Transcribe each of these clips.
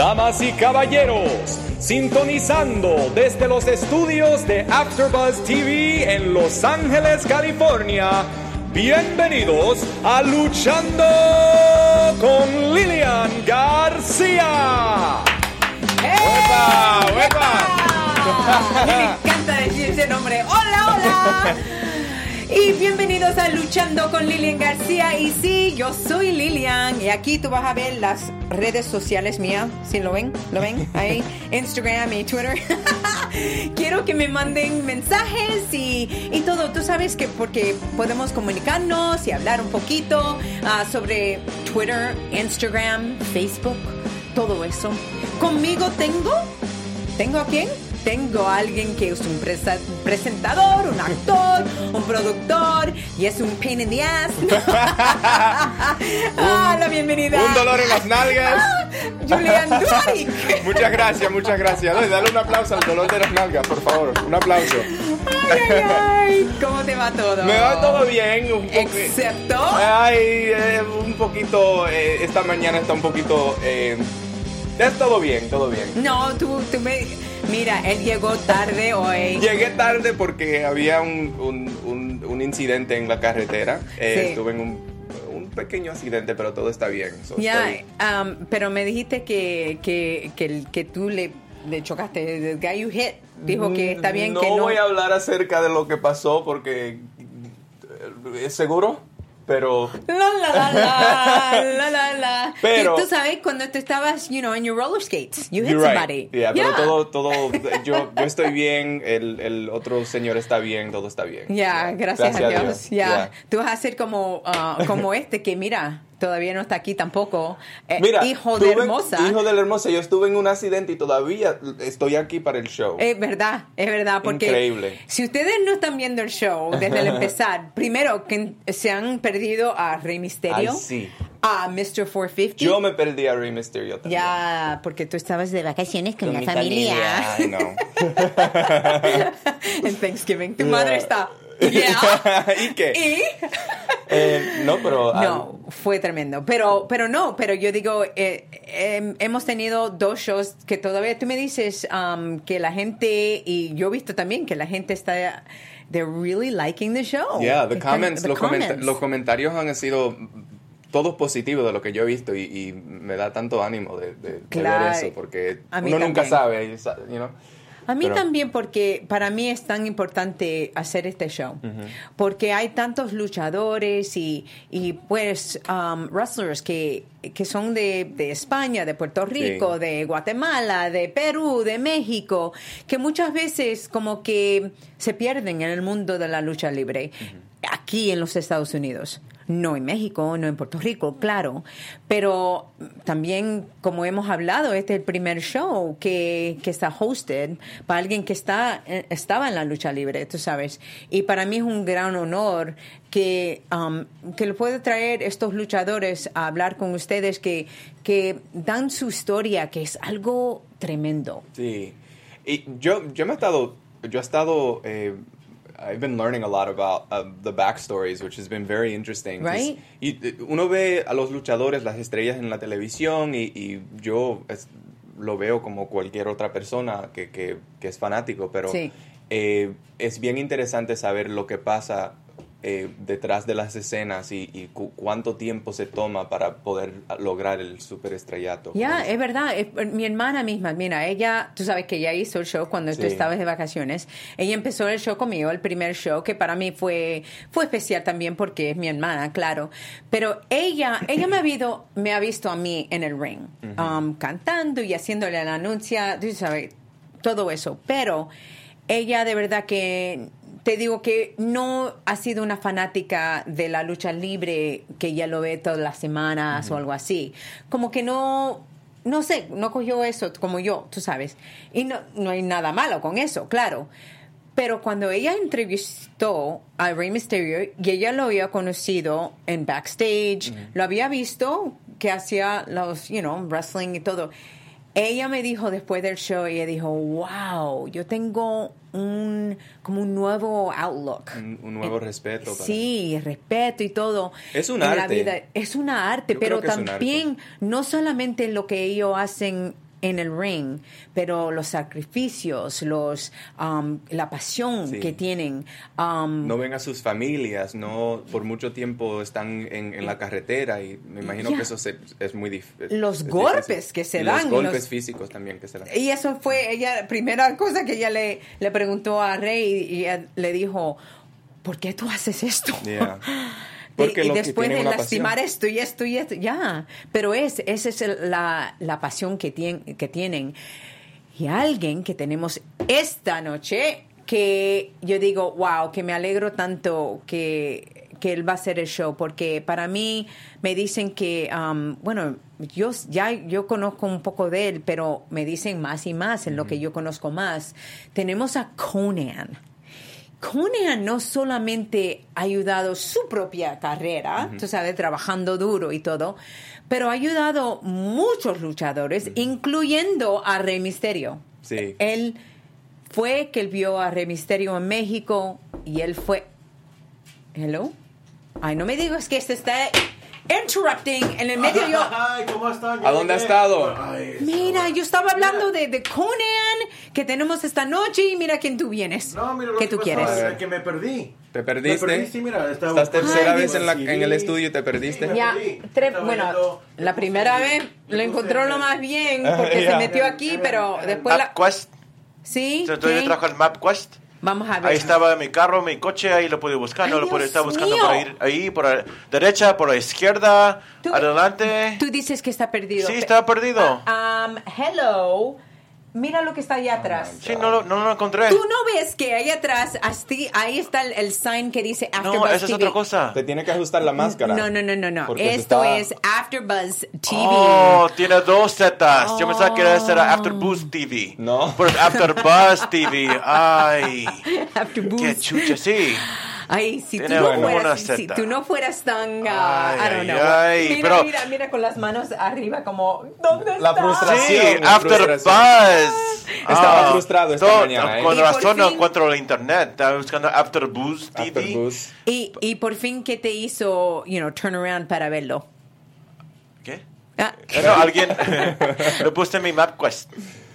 Damas y caballeros, sintonizando desde los estudios de AfterBuzz TV en Los Ángeles, California. Bienvenidos a Luchando con Lilian García. ¡Epa! ¡Epa! Me encanta decir ese nombre. ¡Hola, hola! Y bienvenidos a Luchando con Lilian García. Y sí, yo soy Lilian. Y aquí tú vas a ver las redes sociales mías. ¿Sí lo ven? ¿Lo ven? Ahí, Instagram y Twitter. Quiero que me manden mensajes y, y, todo. Tú sabes que porque podemos comunicarnos y hablar un poquito uh, sobre Twitter, Instagram, Facebook, todo eso. Conmigo tengo. ¿Tengo a quién? Tengo a alguien que es un presentador, un actor, un productor y es un pain in the ass. ah, la bienvenida. Un dolor en las nalgas. Julian Duaric. muchas gracias, muchas gracias. Dale un aplauso al dolor de las nalgas, por favor. Un aplauso. Ay, ay, ay. ¿Cómo te va todo? Me va todo bien. Un Excepto. Ay, eh, un poquito. Eh, esta mañana está un poquito. Eh, es todo bien, todo bien. No, tú, tú me Mira, él llegó tarde hoy. Llegué tarde porque había un, un, un, incidente en la carretera. Eh, Estuve en un, pequeño accidente, pero todo está bien. ya, um, pero me dijiste que, que, que, que tú le, le chocaste. The guy you hit dijo que está bien no que no. voy a hablar acerca de lo que pasó porque. ¿Es seguro? Pero... La, la, la, la, la, la, Pero... Tú sabes, cuando tú estabas, you know, en your roller skates, you hit somebody. Right. Yeah, pero todo, todo, yo, yo estoy bien, el, el otro señor está bien, todo está bien. Yeah, gracias, a Dios. Ya, Tú vas a ser como, uh, como este que, mira, todavía no está aquí tampoco. Eh, Mira, hijo de hermosa. Hijo de la hermosa. Yo estuve en un accidente y todavía estoy aquí para el show. Es verdad, es verdad. Porque Increíble. Si ustedes no están viendo el show desde el empezar, primero que se han perdido a Rey Misterio. Ay, sí. A Mr. 450. Yo me perdí a Rey Mysterio también. Ya, porque tú estabas de vacaciones con, la familia. familia. Ay, no. en Thanksgiving. Tu madre está ¿Y qué? ¿Y? Eh, no, pero... No, fue tremendo. Pero, pero no, pero yo digo, eh, eh, hemos tenido dos shows que todavía tú me dices um, que la gente, y yo he visto también que la gente está... They're really liking the show. Yeah, the comments, los, comments. los comentarios han sido todos positivos de lo que yo he visto y, y me da tanto ánimo de, de, claro. de ver eso porque uno nunca sabe, you know? A mí también porque para mí es tan importante hacer este show, porque hay tantos luchadores y, y pues um, wrestlers que, que son de, de, España, de Puerto Rico, de Guatemala, de Perú, de México, que muchas veces como que se pierden en el mundo de la lucha libre, aquí en los Estados Unidos no en México, no en Puerto Rico, claro, pero también, como hemos hablado, este es el primer show que, que está hosted para alguien que está, eh, estaba en la lucha libre, tú sabes. Y para mí es un gran honor que, um, que lo puede traer estos luchadores a hablar con ustedes que, que dan su historia, que es algo tremendo. Sí. Y yo, yo me he estado, yo he estado... Eh, I've been learning a lot about uh, the backstories, which has been very interesting. Right. Y uno ve a los luchadores, las estrellas en la televisión, y, y yo es, lo veo como cualquier otra persona que, que, que es fanático, pero sí. eh, es bien interesante saber lo que pasa eh, detrás de las escenas y, y cu cuánto tiempo se toma para poder lograr el superestrellato. Ya, es verdad. Es, mi hermana misma, mira, ella, tú sabes que ella hizo el show cuando sí. tú estabas de vacaciones. Ella empezó el show conmigo, el primer show, que para mí fue, fue especial también porque es mi hermana, claro. Pero ella, ella me, ha visto, me ha visto a mí en el ring, uh -huh. um, cantando y haciéndole la anuncia, tú sabes, todo eso. Pero ella de verdad que te digo que no ha sido una fanática de la lucha libre que ya lo ve todas las semanas uh -huh. o algo así. Como que no, no sé, no cogió eso como yo, tú sabes. Y no, no hay nada malo con eso, claro. Pero cuando ella entrevistó a Rey Mysterio y ella lo había conocido en backstage, uh -huh. lo había visto que hacía los, you know, wrestling y todo. Ella me dijo después del show, ella dijo, wow, yo tengo un como un nuevo outlook. Un, un nuevo eh, respeto. Para sí, respeto y todo. Es un arte. La vida. Es una arte, yo pero también arte. no solamente lo que ellos hacen en el ring, pero los sacrificios, los um, la pasión Sí. que tienen. um, no ven a sus familias, no por mucho tiempo están en, en la carretera y me imagino Ya. que eso se- es muy dif- es- Los es golpes difícil. que se dan Los golpes los- físicos también que se dan. Y eso fue ella, primera cosa que ella le, le preguntó a Rey y ella le dijo, ¿por qué tú haces esto? Yeah. Y- Porque después de lastimar pasión. esto y esto y esto, ya. Pero es, esa es el- la, la pasión que, que tienen. Y alguien que tenemos esta noche, que yo digo, wow, que me alegro tanto que, que él va a hacer el show, porque para mí me dicen que, um, bueno, yo ya yo conozco un poco de él, pero me dicen más y más en lo que yo conozco más. Tenemos a Conan. Conan no solamente ha ayudado su propia carrera, tú sabes, trabajando duro y todo, pero ha ayudado muchos luchadores, incluyendo a Rey Misterio. Sí. Él fue que él vio a Rey Misterio en México y él fue... Hello. Ay, no me digas que se está interrupting en el medio. Yo, Ay, ¿cómo están? ¿A dónde ha estado? Ay, mira, yo estaba hablando de, de Conan que tenemos esta noche y mira quién tú vienes. No, mira lo que que tú pasó, quieres. eh, Que me perdí. ¿Te perdiste? Me perdí, sí, mira. Estaba Estás tercera Ay, vez en, la- Sí, en el estudio y te perdiste. Ya, bueno, viendo- la me primera vez lo encontró en lo más bien porque se metió aquí, pero después la... MapQuest. Sí, Entonces ¿qué? trajo el MapQuest. Vamos a ver. Ahí estaba mi carro, mi coche, ahí lo pude buscar. Ay, no lo pude estar buscando mío. por ahí, ahí, por la derecha, por la izquierda, Tú- adelante. Tú dices que está perdido. Sí, está perdido. Ah, um, hello. Mira lo que está allá atrás. Sí, no, lo- no lo encontré. Tú no ves que ahí atrás, asti- ahí está el, el sign que dice No, AfterBuzz esa es TV. otra cosa. Te tiene que ajustar la máscara. No, no, no, no, no. Esto está- es AfterBuzz TV. Oh, tiene dos zetas. Yo pensaba que Oh. era After Boost TV. No. Por After Buzz TV. Ay. AfterBuzz. Qué chucha, sí. Ay, si tú, no fueras, si, tú no fueras tan, ah, Ay, I don't know. ay, mira, pero- mira, mira con las manos arriba como, ¿dónde La está? frustración. Sí, la After frustración. Buzz. Estaba frustrado esta todo- mañana, ¿eh? Con Y por razón no fin- encuentro el internet. Estaba buscando After Boost TV. After Buzz. Y, y por fin, ¿qué te hizo, you know, turn around para verlo? ¿Qué? Ah. No, alguien lo puse en mi MapQuest.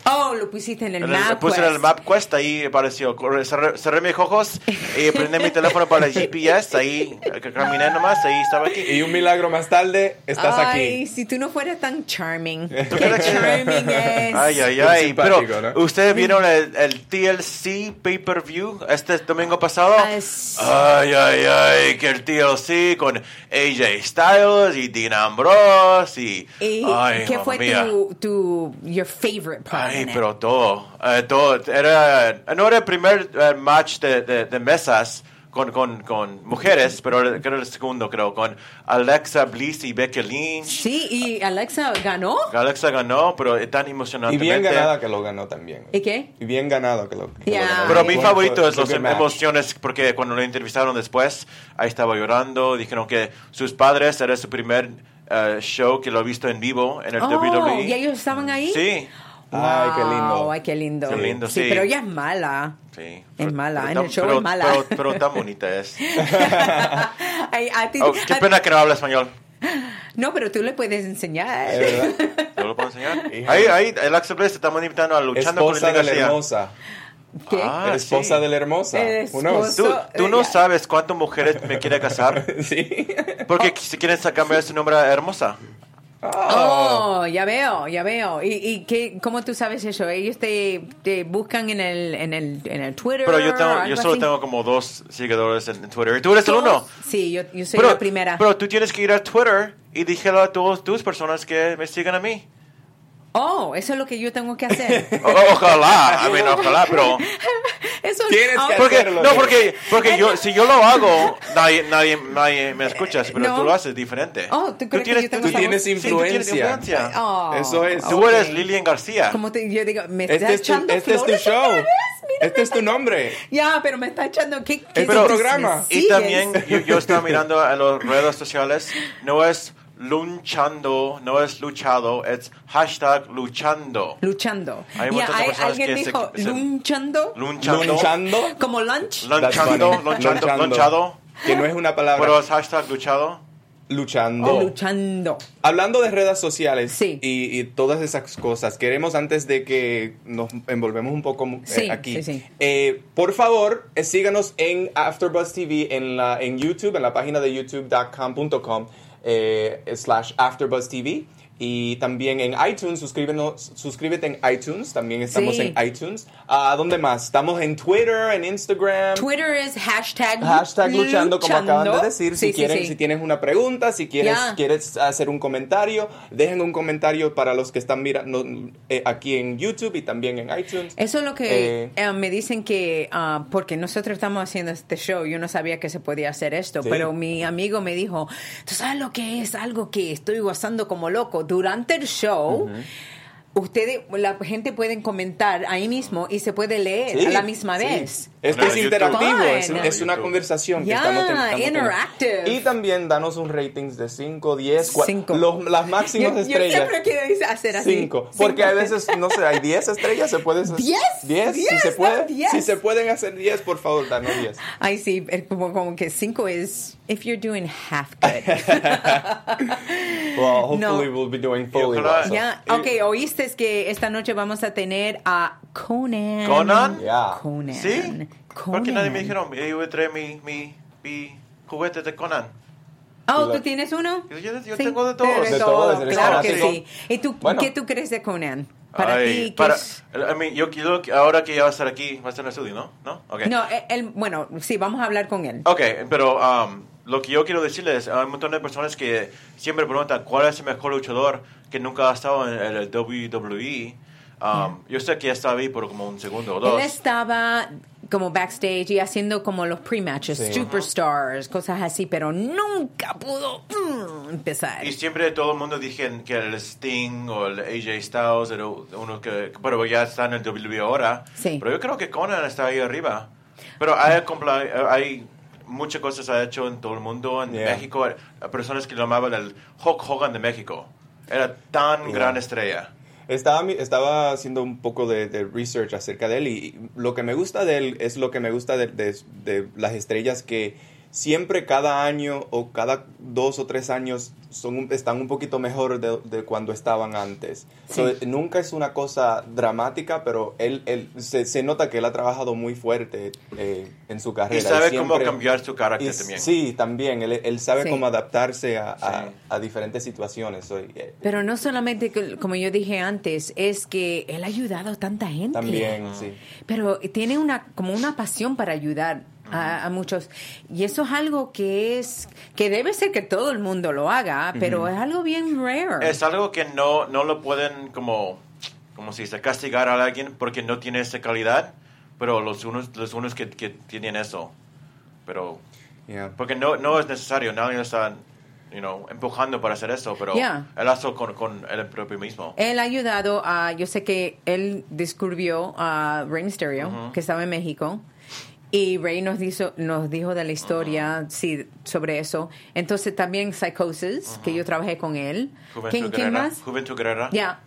Oh, lo pusiste en el map. puse en el MapQuest, ahí apareció. Cerré, cerré mis ojos y prendí mi teléfono para el GPS. Ahí caminé nomás, ahí estaba aquí. Y un milagro más tarde, estás Ay, aquí. si tú no fueras tan charming. Qué crees que- charming es. Ay, ay, ay. Pero, simpático, ¿no? ¿ustedes vieron el, el TLC pay-per-view este domingo pasado? Ah, sí. Ay, ay, ay, que el TLC con AJ Styles y Dean Ambrose y... ¿Y ay, qué fue mía. tu, tu, your favorite part? Ay, it? pero todo, eh, todo, era, no era el primer eh, match de, de, de mesas con, con, con mujeres, pero era- creo el segundo, creo, con Alexa Bliss y Becky Lynch. Sí, y Alexa ganó. Alexa ganó, pero es tan Y emocionante. bien ganada que lo ganó también. ¿Y qué? Y bien ganado que lo, que Ya. lo ganó. Pero Ay, mi favorito fue- es las match. emociones, porque cuando lo entrevistaron después, ahí estaba llorando, dijeron que sus padres era su primer eh, show que lo ha visto en vivo en el Oh, WWE. ¿y ellos estaban ahí? Sí, Ay, qué lindo. Ay, qué lindo. Qué lindo, sí. pero ella es mala. sí. Es mala, en tan- el show pero- es mala. Pero, pero tan bonita es. Ay, a ti- Oh, qué a- pena que no habla español. No, pero tú le puedes enseñar. Es verdad. ¿No lo puedo enseñar? Ahí, ahí, Alexa Bliss te estamos invitando a luchando Esposa con la García. hermosa. ¿Qué? Ah, Esposa sí. de la hermosa. Esposa- knows? Tú, tú no sabes cuántas mujeres me quiere casar Sí. porque si quieren sacarme su nombre hermosa. Oh, ya veo, ya veo. ¿Y, y qué, cómo tú sabes eso? Ellos te, te buscan en el, en el, en el Twitter. Pero yo, tengo, yo solo así? tengo como dos seguidores en, Twitter. ¿Y tú eres el uno? Sí, yo, yo soy Pero, la primera. pero tú tienes que ir a Twitter y dígelo a todas tus personas que me sigan a mí. Oh, eso es lo que yo tengo que hacer. O- ojalá, I mean, ojalá, pero... eso Tienes que Porque, hacerlo, no, ¿no? porque, porque yo, si yo lo hago, nadie, nadie, nadie me escuchas, pero No. tú lo haces diferente. Oh, ¿tú crees que yo tengo Tú tienes voz? sí, tú tienes influencia. influencia. Oh, Eso es. Tú eres Lilian García. Como te, yo digo, me Este está es tu, echando este es tu flores show. mira, Este es tu nombre. Ya, pero me está echando. ¿Qué, qué Es tu tú programa. Y también yo, yo estaba mirando en las redes sociales, no es luchando, no es luchado, es hashtag luchando. Luchando. Hay muchas hay- personas alguien dijo se- luchando. Lunchando. Lunchando. Como lunch. Lunchando, lunchando, Lunchando. lunchado. Que no es una palabra. Pero es hashtag luchado. luchando. luchando. Hablando de redes sociales Sí. y, y todas esas cosas, queremos antes de que nos envolvemos un poco eh, Sí, aquí, sí, sí. eh, por favor, eh, síganos en AfterBuzz TV en, la, en YouTube, en la página de youtube.com.com Uh, slash AfterBuzz TV. Y también en iTunes, suscríbenos, suscríbete en iTunes, también estamos Sí. en iTunes. ¿A dónde más? Estamos en Twitter, en Instagram. Twitter es hashtag, Hashtag luchando, como acaban de decir. Sí, si sí, quieren, si tienes una pregunta, si quieres, Ya. quieres hacer un comentario, dejen un comentario para los que están mirando eh, aquí en YouTube y también en iTunes. Eso es lo que Eh, eh, me dicen que, ah, porque nosotros estamos haciendo este show, yo no sabía que se podía hacer esto, pero mi amigo me dijo, ¿tú sabes lo que es? Algo que estoy gozando como loco. Durante el show, ustedes, la gente puede comentar ahí mismo y se puede leer Sí, a la misma sí. vez. Es que Claro, es YouTube. interactivo, es, es una conversación que Ya, estamos, estamos teniendo. interactive. Y también danos un ratings de 5, 10, cua- Cinco. los- las máximas Yo, yo estrellas. siempre quiero hacer así. 5. Porque Cinco. a veces, no sé, hay 10 estrellas, se puede hacer. ¿Diez? 10, si se puede. no, diez. Si se pueden hacer 10, por favor, danos 10. Ay, sí, como, como que cinco es if you're doing half good. Well, No. hopefully we'll be doing fully ojalá- well, so. Oíste que esta noche vamos a tener a Conan. ¿Conan? Yeah. Conan. ¿Sí? Conan. Porque nadie me dijeron, yo traer mi, mi, mi juguete de Conan. Oh, ¿tú tienes uno? Yo- yo- yo Sí, tengo de todos. De todo, todos, claro que sí. ¿Y tú Bueno. qué tú crees de Conan? Para Ay, ti, ¿qué para, es? I mean, yo quiero, que ahora que ya va a estar aquí, va a estar en el estudio, ¿no? ¿No? Okay. No, él- bueno, sí, vamos a hablar con él. Ok, pero um, lo que yo quiero decirles, hay un montón de personas que siempre preguntan cuál es el mejor luchador que nunca ha estado en el WWE. Um, Yo sé que ya estaba ahí por como un segundo o dos. Él estaba como backstage y haciendo como los pre-matches, Sí. superstars, cosas así, pero nunca pudo mm, empezar. Y siempre todo el mundo dije que el Sting o el AJ Styles era uno que, pero ya está en el WWE ahora. Sí. Pero yo creo que Conan está ahí arriba. Pero hay, hay muchas cosas ha hecho en todo el mundo. En Yeah. México, personas que lo llamaban el Hulk Hogan de México. Era tan Yeah. gran estrella. Estaba, estaba haciendo un poco de, de research acerca de él y lo que me gusta de él es lo que me gusta de, de- de las estrellas que siempre cada año o cada dos o tres años son, están un poquito mejor de, de cuando estaban antes. Sí. So, nunca es una cosa dramática, pero él, él se, se nota que él ha trabajado muy fuerte eh, en su carrera. Y sabe cómo cambiar su carácter y también. Sí, también. Él, él sabe Sí. cómo adaptarse a, a- Sí. a diferentes situaciones. So, eh, Pero no solamente, que- como yo dije antes, es que él ha ayudado a tanta gente. también, sí. Pero tiene una como una pasión para ayudar a, a muchos y eso es algo que es que debe ser que todo el mundo lo haga, pero es algo bien rare. Es algo que no, no lo pueden como, como se dice, castigar a alguien porque no tiene esa calidad, pero los unos, los unos que, que tienen eso. Pero, Yeah. porque no, no es necesario, nadie lo está you know, empujando para hacer eso, pero Yeah. él hace con, con él propio mismo. Él ha ayudado a, yo sé que él descubrió a Rey Mysterio, que estaba en México, y Rey nos dijo, nos dijo de la historia, sí, sobre eso. Entonces también Psychosis, que yo trabajé con él. Juventud ¿Quién, quién Guerrera. más? Juventud Guerrera. Ya,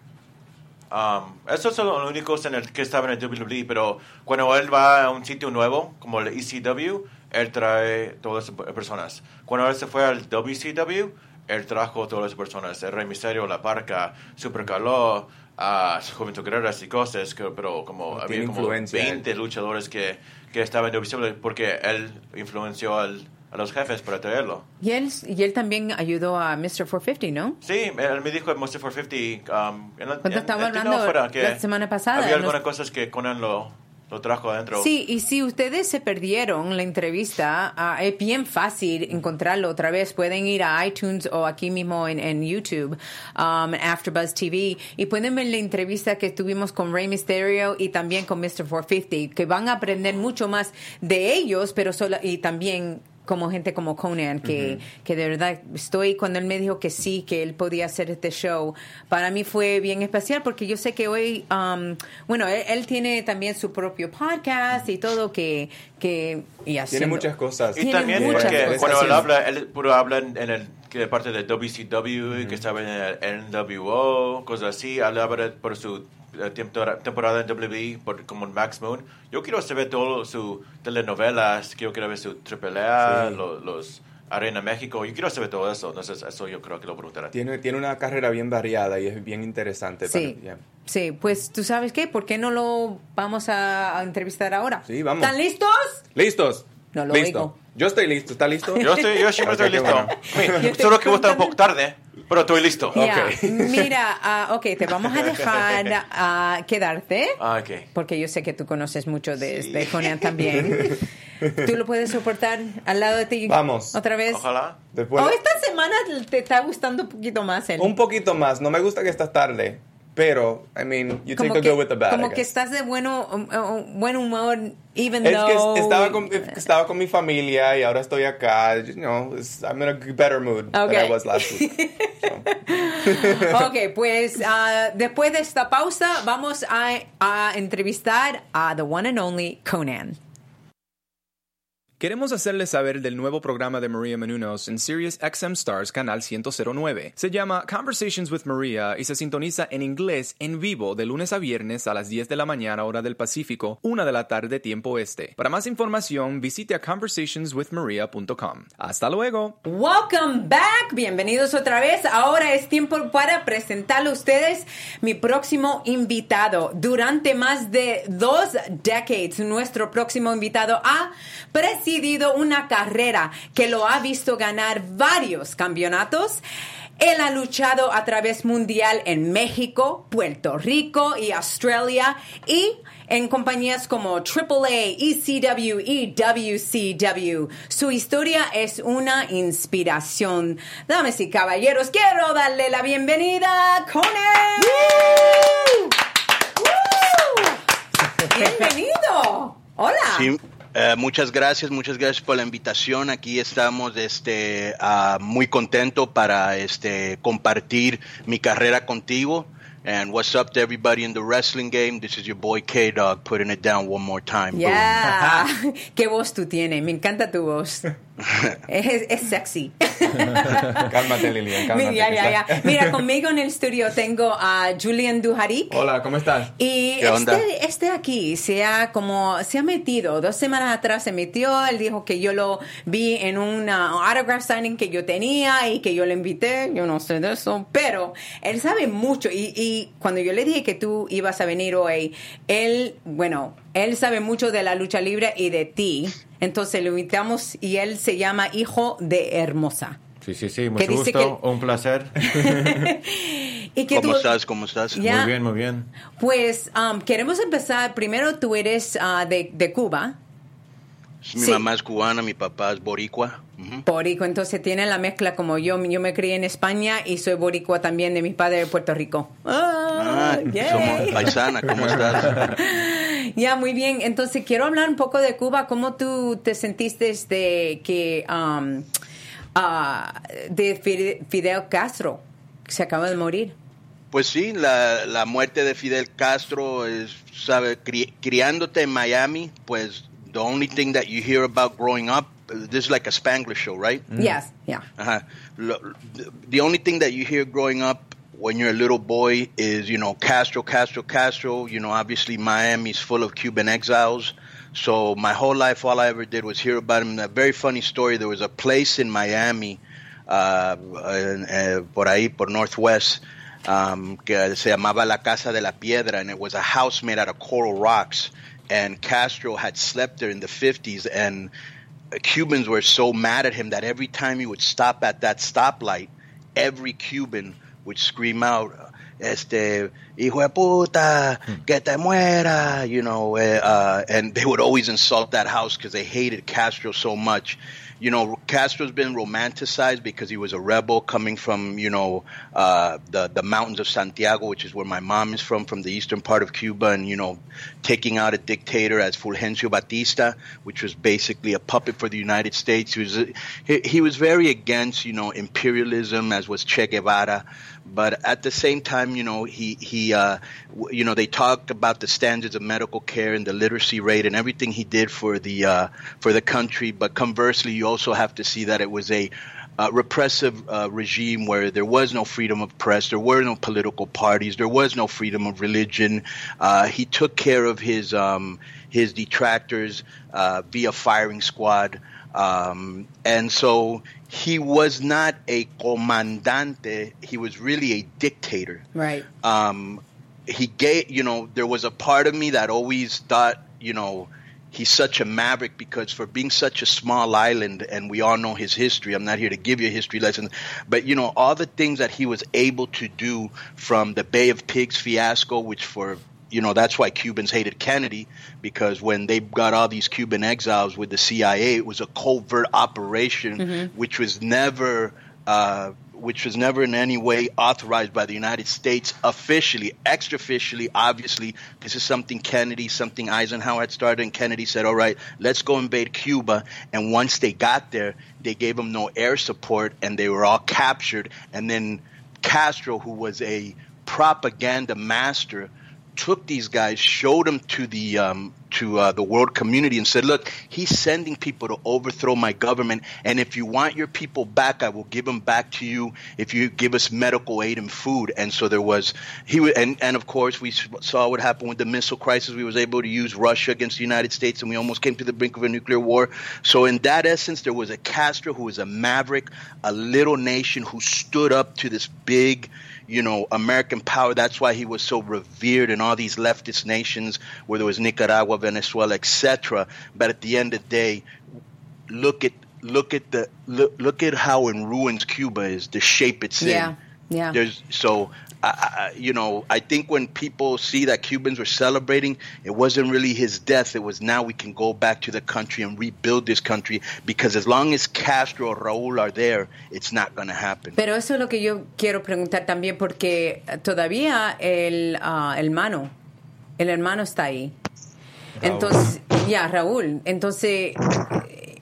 Um, esos son los únicos en el que estaba en el WWE, pero cuando él va a un sitio nuevo, como el ECW, él trae todas esas personas. Cuando él se fue al WCW, él trajo todas las personas. El Rey Misterio, La Parca, Super Calor, a Juventud Guerrera y cosas, que, pero como Tiene había como influencia, 20 luchadores que, que estaban en WCW porque él influenció al- a los jefes para traerlo. y él, y él también ayudó a Mr. 450, ¿no? Sí, él me dijo Monster 450. Um, en la- en- estaba en- no, hablando fuera, que la semana pasada, Había nos- algunas cosas que Conan lo, lo trajo adentro. Sí, y si ustedes se perdieron la entrevista, ah, es bien fácil encontrarlo otra vez. Pueden ir a iTunes o aquí mismo en, en YouTube, um, AfterBuzz TV, y pueden ver la entrevista que tuvimos con Rey Mysterio y también con Mr. 450, que van a aprender mucho más de ellos, pero solo, y también como gente como Conan, que, que de verdad estoy, cuando él. Me dijo que sí, que él podía hacer este show, para mí fue bien especial porque yo sé que hoy, um, bueno, él, él tiene también su propio podcast y todo que, que y Tiene haciendo- muchas cosas. Y Tiene también muchas porque cosas. cuando él habla, él puro habla en, el que parte de WCW, que estaba en el NWO, cosas así, hablaba de- por su temporada, temporada en WWE por, como Max Moon. Yo quiero saber todo su telenovelas, quiero quiero ver su Triple A, Sí. los Arena México. Yo quiero saber todo eso, entonces eso yo creo que lo preguntaré. Tiene, tiene una carrera bien variada y es bien interesante. Sí. para- yeah. Sí, pues tú sabes qué, ¿por qué no lo vamos a, a entrevistar ahora? Sí, vamos. ¿Están listos? ¿Listos? No lo Listo. oigo. Yo estoy listo. ¿Está listo? Yo, estoy, yo siempre Ok, estoy listo. bueno. Solo que voy a estar un poco tarde, pero estoy listo. Ya, Ok. Mira, ah, ok, te vamos a dejar ah, quedarte. Ah, ok. Porque yo sé que tú conoces mucho de, de Conan también. ¿Tú lo puedes soportar al lado de ti? Vamos. ¿Otra vez? Ojalá. Después, Oh, esta semana te está gustando un poquito más él. un poquito más. No me gusta que estás tarde, pero, I mean, you take the que, good with the bad. Como que estás de bueno, um, buen humor, even Es though... que estaba con, estaba con mi familia y ahora estoy acá. You know, I'm in a better mood than Okay. I was last week. So. Ok, pues ah, después de esta pausa vamos a, a entrevistar a the one and only Conan. Queremos hacerles saber del nuevo programa de Maria Menounos en Sirius XM Stars Canal 109. Se llama Conversations with Maria y se sintoniza en inglés en vivo de lunes a viernes a las 10 de la mañana hora del Pacífico, 1 de la tarde tiempo este. Para más información visite a conversationswithmaria.com. Hasta luego. Welcome back, bienvenidos otra vez. Ahora es tiempo para presentarle a ustedes mi próximo invitado. Durante más de dos decades, nuestro próximo invitado ha presidido una carrera que lo ha visto ganar varios campeonatos. Él ha luchado a través mundial en México, Puerto Rico y Australia y en compañías como AAA, ECW y WCW. Su historia es una inspiración. Damas y caballeros, quiero darle la bienvenida a Conan. ¡Woo! Bienvenido. Hola. Sí, eh, muchas gracias, muchas gracias por la invitación. Aquí estamos este, ah, muy contento para este, compartir mi carrera contigo. And what's up to everybody in the wrestling game? This is your boy K Dog putting it down one more time. Yeah. Qué voz tú tienes. Me encanta tu voz. Es, es sexy. Cálmate, Lilian, cálmate. ya, ya, ya. Mira, conmigo en el estudio tengo a Julian Duharik. Hola, ¿cómo estás? Y ¿Qué onda? este, este aquí se ha como se ha metido dos semanas atrás se metió él dijo que yo lo vi en una autograph signing que yo tenía y que yo le invité yo no sé de eso pero él sabe mucho y, y cuando yo le dije que tú ibas a venir hoy él bueno él sabe mucho de la lucha libre y de ti entonces lo invitamos y él se llama hijo de hermosa Sí, sí, sí, mucho gusto, que- un placer. y que ¿Cómo tú- estás? ¿Cómo estás? Ya. Muy bien, muy bien. Pues um, queremos empezar. Primero, tú eres ah, de, de Cuba, Mi Sí. mamá es cubana, mi papá es boricua. Boricua, entonces tiene la mezcla como yo. Yo me crié en España y soy boricua también de mis padres de Puerto Rico. Ah, Ah, somos paisana, ¿cómo estás? Ya, muy bien. Entonces quiero hablar un poco de Cuba. ¿Cómo tú te sentiste de que um, ah, de Fide- Fidel Castro que se acaba de morir? Pues sí, la, la muerte de Fidel Castro es, sabe, cri- criándote en Miami, pues the only thing that you hear about growing up, uh, this is like a Spanglish show, right? Yes, yeah. Uh-huh. The only thing that you hear growing up when you're a little boy is, you know, Castro, Castro, Castro. You know, obviously Miami's full of Cuban exiles. So my whole life, all I ever did was hear about him. A very funny story. There was a place in Miami, uh, en- eh, por ahí, por Northwest, um, que se llamaba La Casa de la Piedra, and it was a house made out of coral rocks. And Castro had slept there in the 50s, and Cubans were so mad at him that every time he would stop at that stoplight, every Cuban would scream out, "Este hijo de puta, que te muera," you know, eh, uh, and they would always insult that house because they hated Castro so much. You know, Castro's been romanticized because he was a rebel coming from, you know, uh, the the mountains of Santiago, which is where my mom is from, from the eastern part of Cuba, and you know, taking out a dictator as Fulgencio Batista, which was basically a puppet for the United States. He was he, he was very against, you know, imperialism, as was Che Guevara. But at the same time, you know, he he, uh, w- you know, they talk about the standards of medical care and the literacy rate and everything he did for the uh, for the country. But conversely, you also have to see that it was a uh, repressive uh, regime where there was no freedom of press, there were no political parties, there was no freedom of religion. Uh, he took care of his um, his detractors uh, via firing squad. Um, and so he was not a comandante, he was really a dictator. Right. Um, he gave, you know, there was a part of me that always thought, you know, he's such a maverick because for being such a small island and we all know his history i'm not here to give you a history lesson but you know all the things that he was able to do from the bay of pigs fiasco which for you know that's why cubans hated kennedy because when they got all these cuban exiles with the cia it was a covert operation which was never uh, which was never in any way authorized by the United States officially, extraofficially, obviously. This is something Kennedy, something Eisenhower had started, and Kennedy said, all right, let's go invade Cuba. And once they got there, they gave them no air support, and they were all captured. And then Castro, who was a propaganda master, took these guys, showed them to the um, to uh, the world community, and said, "Look, he's sending people to overthrow my government, and if you want your people back, I will give them back to you if you give us medical aid and food." And so there was he wa- and and of course we saw what happened with the missile crisis. We was able to use Russia against the United States, and we almost came to the brink of a nuclear war. So in that essence, there was a Castro who was a maverick, a little nation who stood up to this big you know, American power. That's why he was so revered in all these leftist nations, whether it was Nicaragua, Venezuela, etc. But at the end of the day, look at look at the look, look at how in ruins Cuba is, the shape it's Yeah, in. yeah. There's so. I, I, you know, I think when people see that Cubans were celebrating, it wasn't really his death. It was now we can go back to the country and rebuild this country because as long as Castro or Raúl are there, it's not going to happen. Pero eso es lo que yo quiero preguntar también porque todavía el, ah, el hermano, el hermano está ahí. Raúl. Entonces, ya, Raúl, entonces, eh,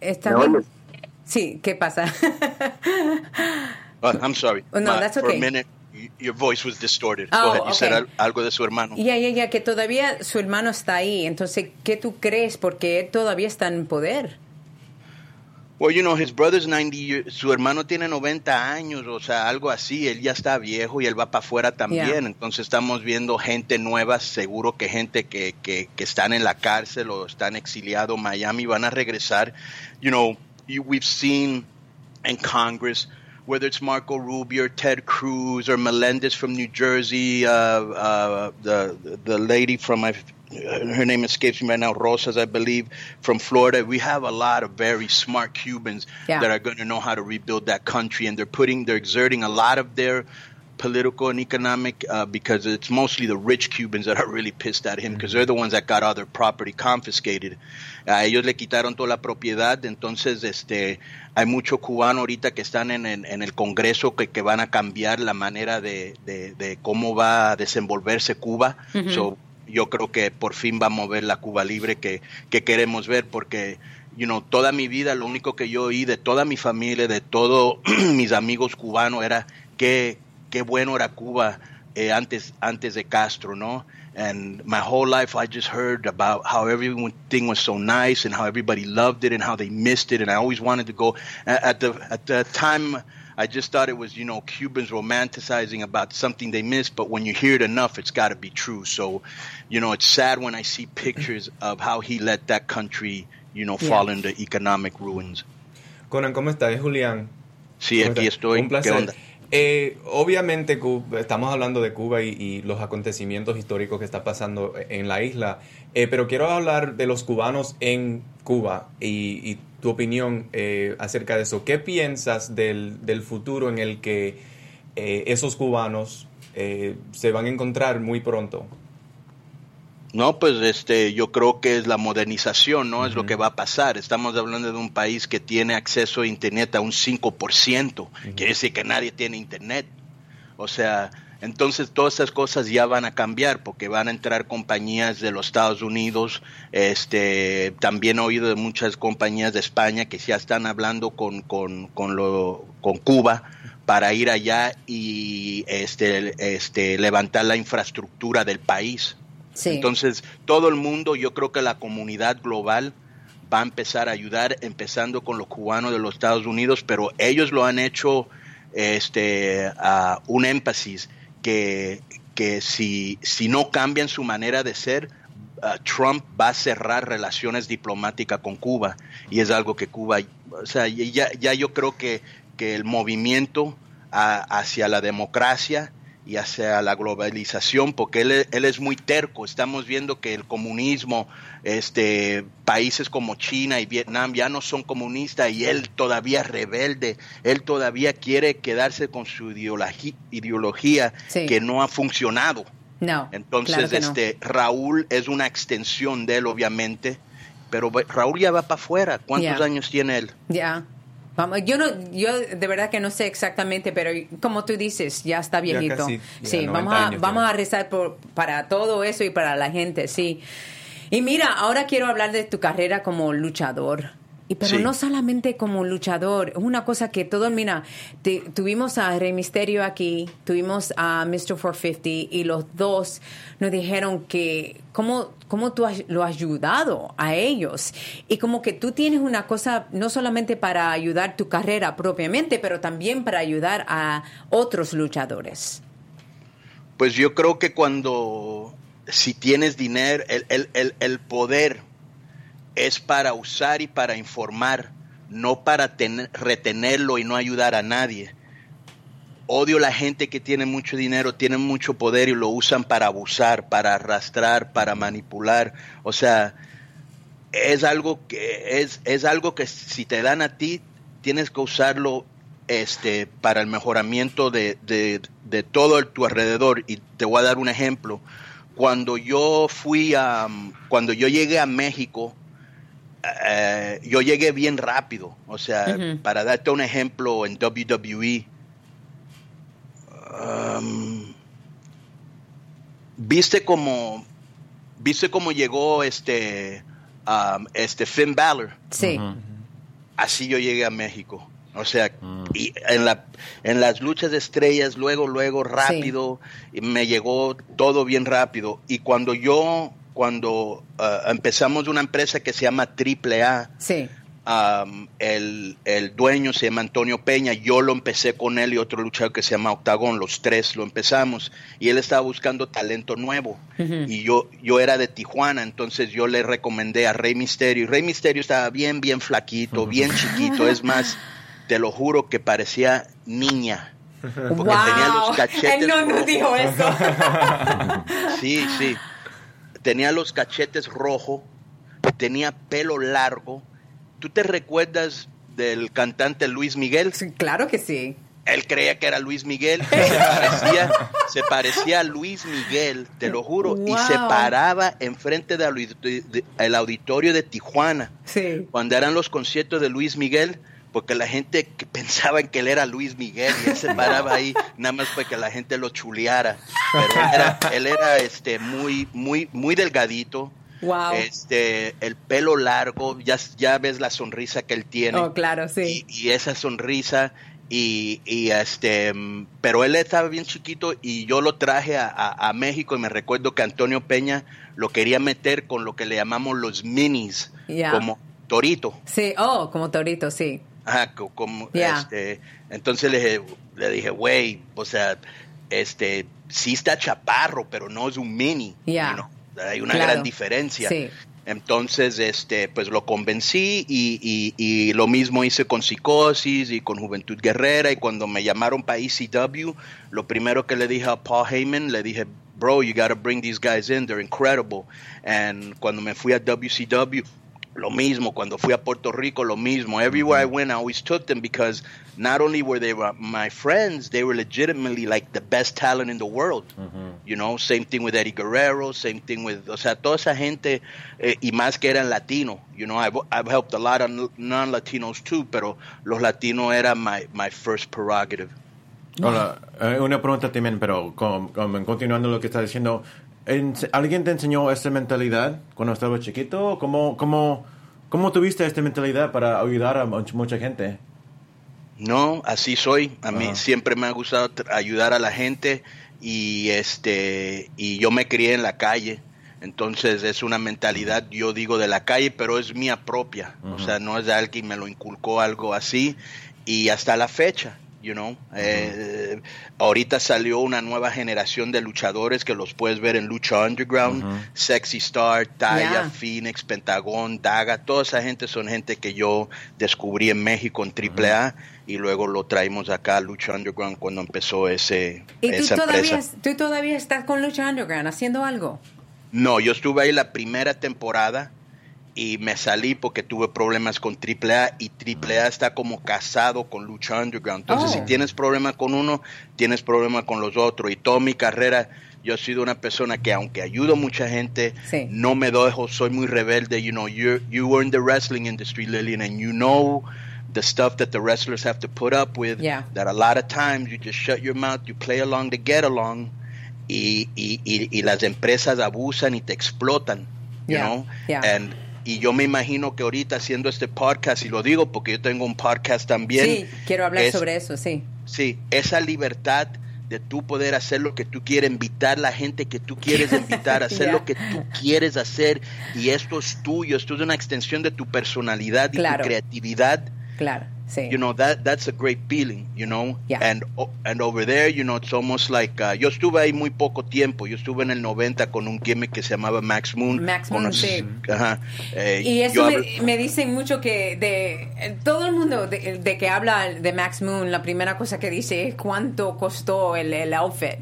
¿está ¿Me bien? oyes? Sí, ¿qué pasa? Uh, I'm sorry. Oh, no, that's For okay. a minute, your voice was distorted. Oh, Go ahead. You said okay. algo de su hermano. Ya, ya, ya, que todavía su hermano está ahí. Entonces, ¿qué tú crees? Porque él todavía está en poder. Well, you know, his brother's 90 years, su hermano tiene 90 años, o sea, algo así, él ya está viejo y él va para afuera también, Yeah. entonces estamos viendo gente nueva, seguro que gente que, que, que están en la cárcel o están exiliados Miami van a regresar. You know, you, we've seen in Congress, whether it's Marco Rubio or Ted Cruz or Melendez from New Jersey, uh, uh, the the lady from my her name escapes me right now, Rosas, I believe, from Florida. We have a lot of very smart Cubans Yeah. that are going to know how to rebuild that country, and they're putting, they're exerting a lot of their political and economic uh, because it's mostly the rich Cubans that are really pissed at him because they're the ones that got all their property confiscated. A ellos le quitaron toda la propiedad, entonces este hay mucho cubano ahorita que están en, en- en el Congreso que, que van a cambiar la manera de, de- de cómo va a desenvolverse Cuba. So, yo creo que por fin va a mover la Cuba libre que, que queremos ver porque you know, toda mi vida lo único que yo oí de toda mi familia, de todos mis amigos cubanos era que qué bueno era Cuba eh, antes antes de Castro, ¿no? And my whole life I just heard about how everything was so nice and how everybody loved it and how they missed it and I always wanted to go at the at the time I just thought it was, you know, Cubans romanticizing about something they missed, but when you hear it enough, it's got to be true. So, you know, it's sad when I see pictures of how he let that country, you know, Yeah. fall into economic ruins. Conan, ¿cómo estás? Julián. Sí, ¿Cómo aquí estoy. Un placer. ¿Qué onda? Eh, obviamente estamos hablando de Cuba y, los acontecimientos históricos que está pasando en la isla, eh, pero quiero hablar de los cubanos en Cuba y, y tu opinión eh, acerca de eso. ¿Qué piensas del, del futuro en el que eh, esos cubanos eh, se van a encontrar muy pronto? No, pues este, yo creo que es la modernización, ¿no? Es lo que va a pasar. Estamos hablando de un país que tiene acceso a Internet a un 5%. Quiere decir que nadie tiene Internet. O sea, entonces todas esas cosas ya van a cambiar porque van a entrar compañías de los Estados Unidos. Este, también he oído de muchas compañías de España que ya están hablando con, con, con, lo, con Cuba para ir allá y este, este, levantar la infraestructura del país. Entonces, todo el mundo, yo creo que la comunidad global va a empezar a ayudar, empezando con los cubanos de los Estados Unidos, pero ellos lo han hecho este, un énfasis que, que si, si no cambian su manera de ser, uh, Trump va a cerrar relaciones diplomáticas con Cuba y es algo que Cuba, o sea, ya, ya yo creo que, que el movimiento hacia la democracia y hacia la globalización, porque él, él es muy terco. Estamos viendo que el comunismo, este, países como China y Vietnam ya no son comunistas y él todavía es rebelde, él todavía quiere quedarse con su ideología Sí. que no ha funcionado. No. Entonces, claro que no. este, Raúl es una extensión de él, obviamente, pero Raúl ya va para afuera. ¿Cuántos años tiene él? Ya. Vamos, yo no, yo de verdad que no sé exactamente, pero como tú dices, ya está Ya viejito. casi, ya sí, 90 vamos a, años vamos a rezar por, para todo eso y para la gente, sí. Y mira, ahora quiero hablar de tu carrera como luchador. Y pero Sí. no solamente como luchador, es una cosa que todo, mira, te- tuvimos a Rey Misterio aquí, tuvimos a Mr. 450 y los dos nos dijeron que cómo, cómo tú has- lo has ayudado a ellos y como que tú tienes una cosa no solamente para ayudar tu carrera propiamente, pero también para ayudar a otros luchadores. Pues yo creo que cuando, si tienes dinero, el, el, el, el poder es para usar y para informar, no para tener- retenerlo y no ayudar a nadie. Odio la gente que tiene mucho dinero, tiene mucho poder y lo usan para abusar, para arrastrar, para manipular. O sea, es algo que es, es algo que si te dan a ti, tienes que usarlo este, para el mejoramiento de, de, de todo el- tu alrededor. Y te voy a dar un ejemplo. Cuando yo fui a, cuando yo llegué a México, eh, yo llegué bien rápido. O sea, para darte un ejemplo, en WWE, um, viste como, viste cómo llegó este, um, este Finn Balor Sí. así yo llegué a México. O sea, y en, la, en las luchas de estrellas, luego, luego, rápido, y me llegó todo bien rápido. Y cuando yo, cuando ah, empezamos una empresa que se llama AAA, Sí. um, el, el dueño se llama Antonio Peña, yo lo empecé con él y otro luchador que se llama Octagón, los tres lo empezamos, y él estaba buscando talento nuevo, y yo, yo era de Tijuana, entonces yo le recomendé a Rey Misterio, y Rey Misterio estaba bien, bien flaquito, bien chiquito, es más, te lo juro que parecía niña. Porque wow. tenía los cachetes Él no nos dijo eso. Sí, sí. Tenía los cachetes rojos, tenía pelo largo. ¿Tú te recuerdas del cantante Luis Miguel? Sí, claro que sí. Él creía que era Luis Miguel, se parecía, se parecía a Luis Miguel, te lo juro, y se paraba enfrente del auditorio de Tijuana, Sí. cuando eran los conciertos de Luis Miguel, porque la gente que pensaba en que él era Luis Miguel y él se paraba ahí nada más para que la gente lo chuleara. Pero él era, él era este muy muy muy delgadito. Wow. Este, el pelo largo, ya, ya ves la sonrisa que él tiene. Oh, claro, sí. Y, y esa sonrisa y, y, este pero él estaba bien chiquito y yo lo traje a, a- a México y me recuerdo que Antonio Peña lo quería meter con lo que le llamamos los minis como torito Sí, oh, como torito, sí. Ajá, co- como, este, entonces le dije, le dije, güey, o sea, este, sí está chaparro, pero no es un mini. Ya. you know, Hay una Claro. gran diferencia. Sí. Entonces, este, pues lo convencí y, y- y lo mismo hice con Psicosis y con Juventud Guerrera y cuando me llamaron para ECW, lo primero que le dije a Paul Heyman, le dije, bro, you gotta bring these guys in, they're incredible. And cuando me fui a WCW, lo mismo, cuando fui a Puerto Rico, lo mismo. Everywhere I went, I always took them because not only were they my friends, they were legitimately like the best talent in the world. You know, same thing with Eddie Guerrero, same thing with, o sea, toda esa gente, eh, y más que eran latino. You know, I've, I've helped a lot of non-Latinos too, pero los latinos eran my, my first prerogative. Hola, eh, una pregunta también, pero con- con- continuando lo que está diciendo, ¿en- ¿alguien te enseñó esta mentalidad cuando estabas chiquito? ¿Cómo, cómo, cómo tuviste esta mentalidad para ayudar a much- mucha gente? No, así soy. A mí Ajá. siempre me ha gustado ayudar a la gente y este y yo me crié en la calle. Entonces es una mentalidad, yo digo de la calle, pero es mía propia. O sea, no es de alguien me lo inculcó algo así y hasta la fecha. You know. Eh, ahorita salió una nueva generación de luchadores que los puedes ver en Lucha Underground, Sexy Star, Taya, Yeah. Phoenix, Pentagón, Daga, toda esa gente son gente que yo descubrí en México en AAA y luego lo traímos acá a Lucha Underground cuando empezó ese, ¿Y tú esa todavía, empresa. tú todavía estás con Lucha Underground haciendo algo? No, yo estuve ahí la primera temporada y me salí porque tuve problemas con AAA y AAA está como casado con Lucha Underground. Entonces, Oh. si tienes problema con uno, tienes problema con los otros. Y toda mi carrera, yo he sido una persona que aunque ayudo a mucha gente, Sí. no me dejo, soy muy rebelde. You know, you you were in the wrestling industry, Lillian, and you know the stuff that the wrestlers have to put up with. Yeah. That a lot of times you just shut your mouth, you play along to get along y, y, y, y las empresas abusan y te explotan, you Yeah, know? yeah. And, y yo me imagino que ahorita haciendo este podcast, y lo digo porque yo tengo un podcast también. sí, quiero hablar es- sobre eso, sí. Sí, esa libertad de tú poder hacer lo que tú quieres, invitar la gente que tú quieres invitar, hacer Yeah. lo que tú quieres hacer, y esto es tuyo, esto es una extensión de tu personalidad y Claro. tu creatividad Claro, sí. you know that that's a great feeling you know Yeah. and and over there you know it's almost like uh, yo estuve ahí muy poco tiempo yo estuve en el 90 con un gimmick que se llamaba Max Moon Max Moon, sí. ajá eh, Y eso yo me, dicen mucho que de eh, todo el mundo de, de que habla de Max Moon, la primera cosa que dice es cuánto costó el, el outfit.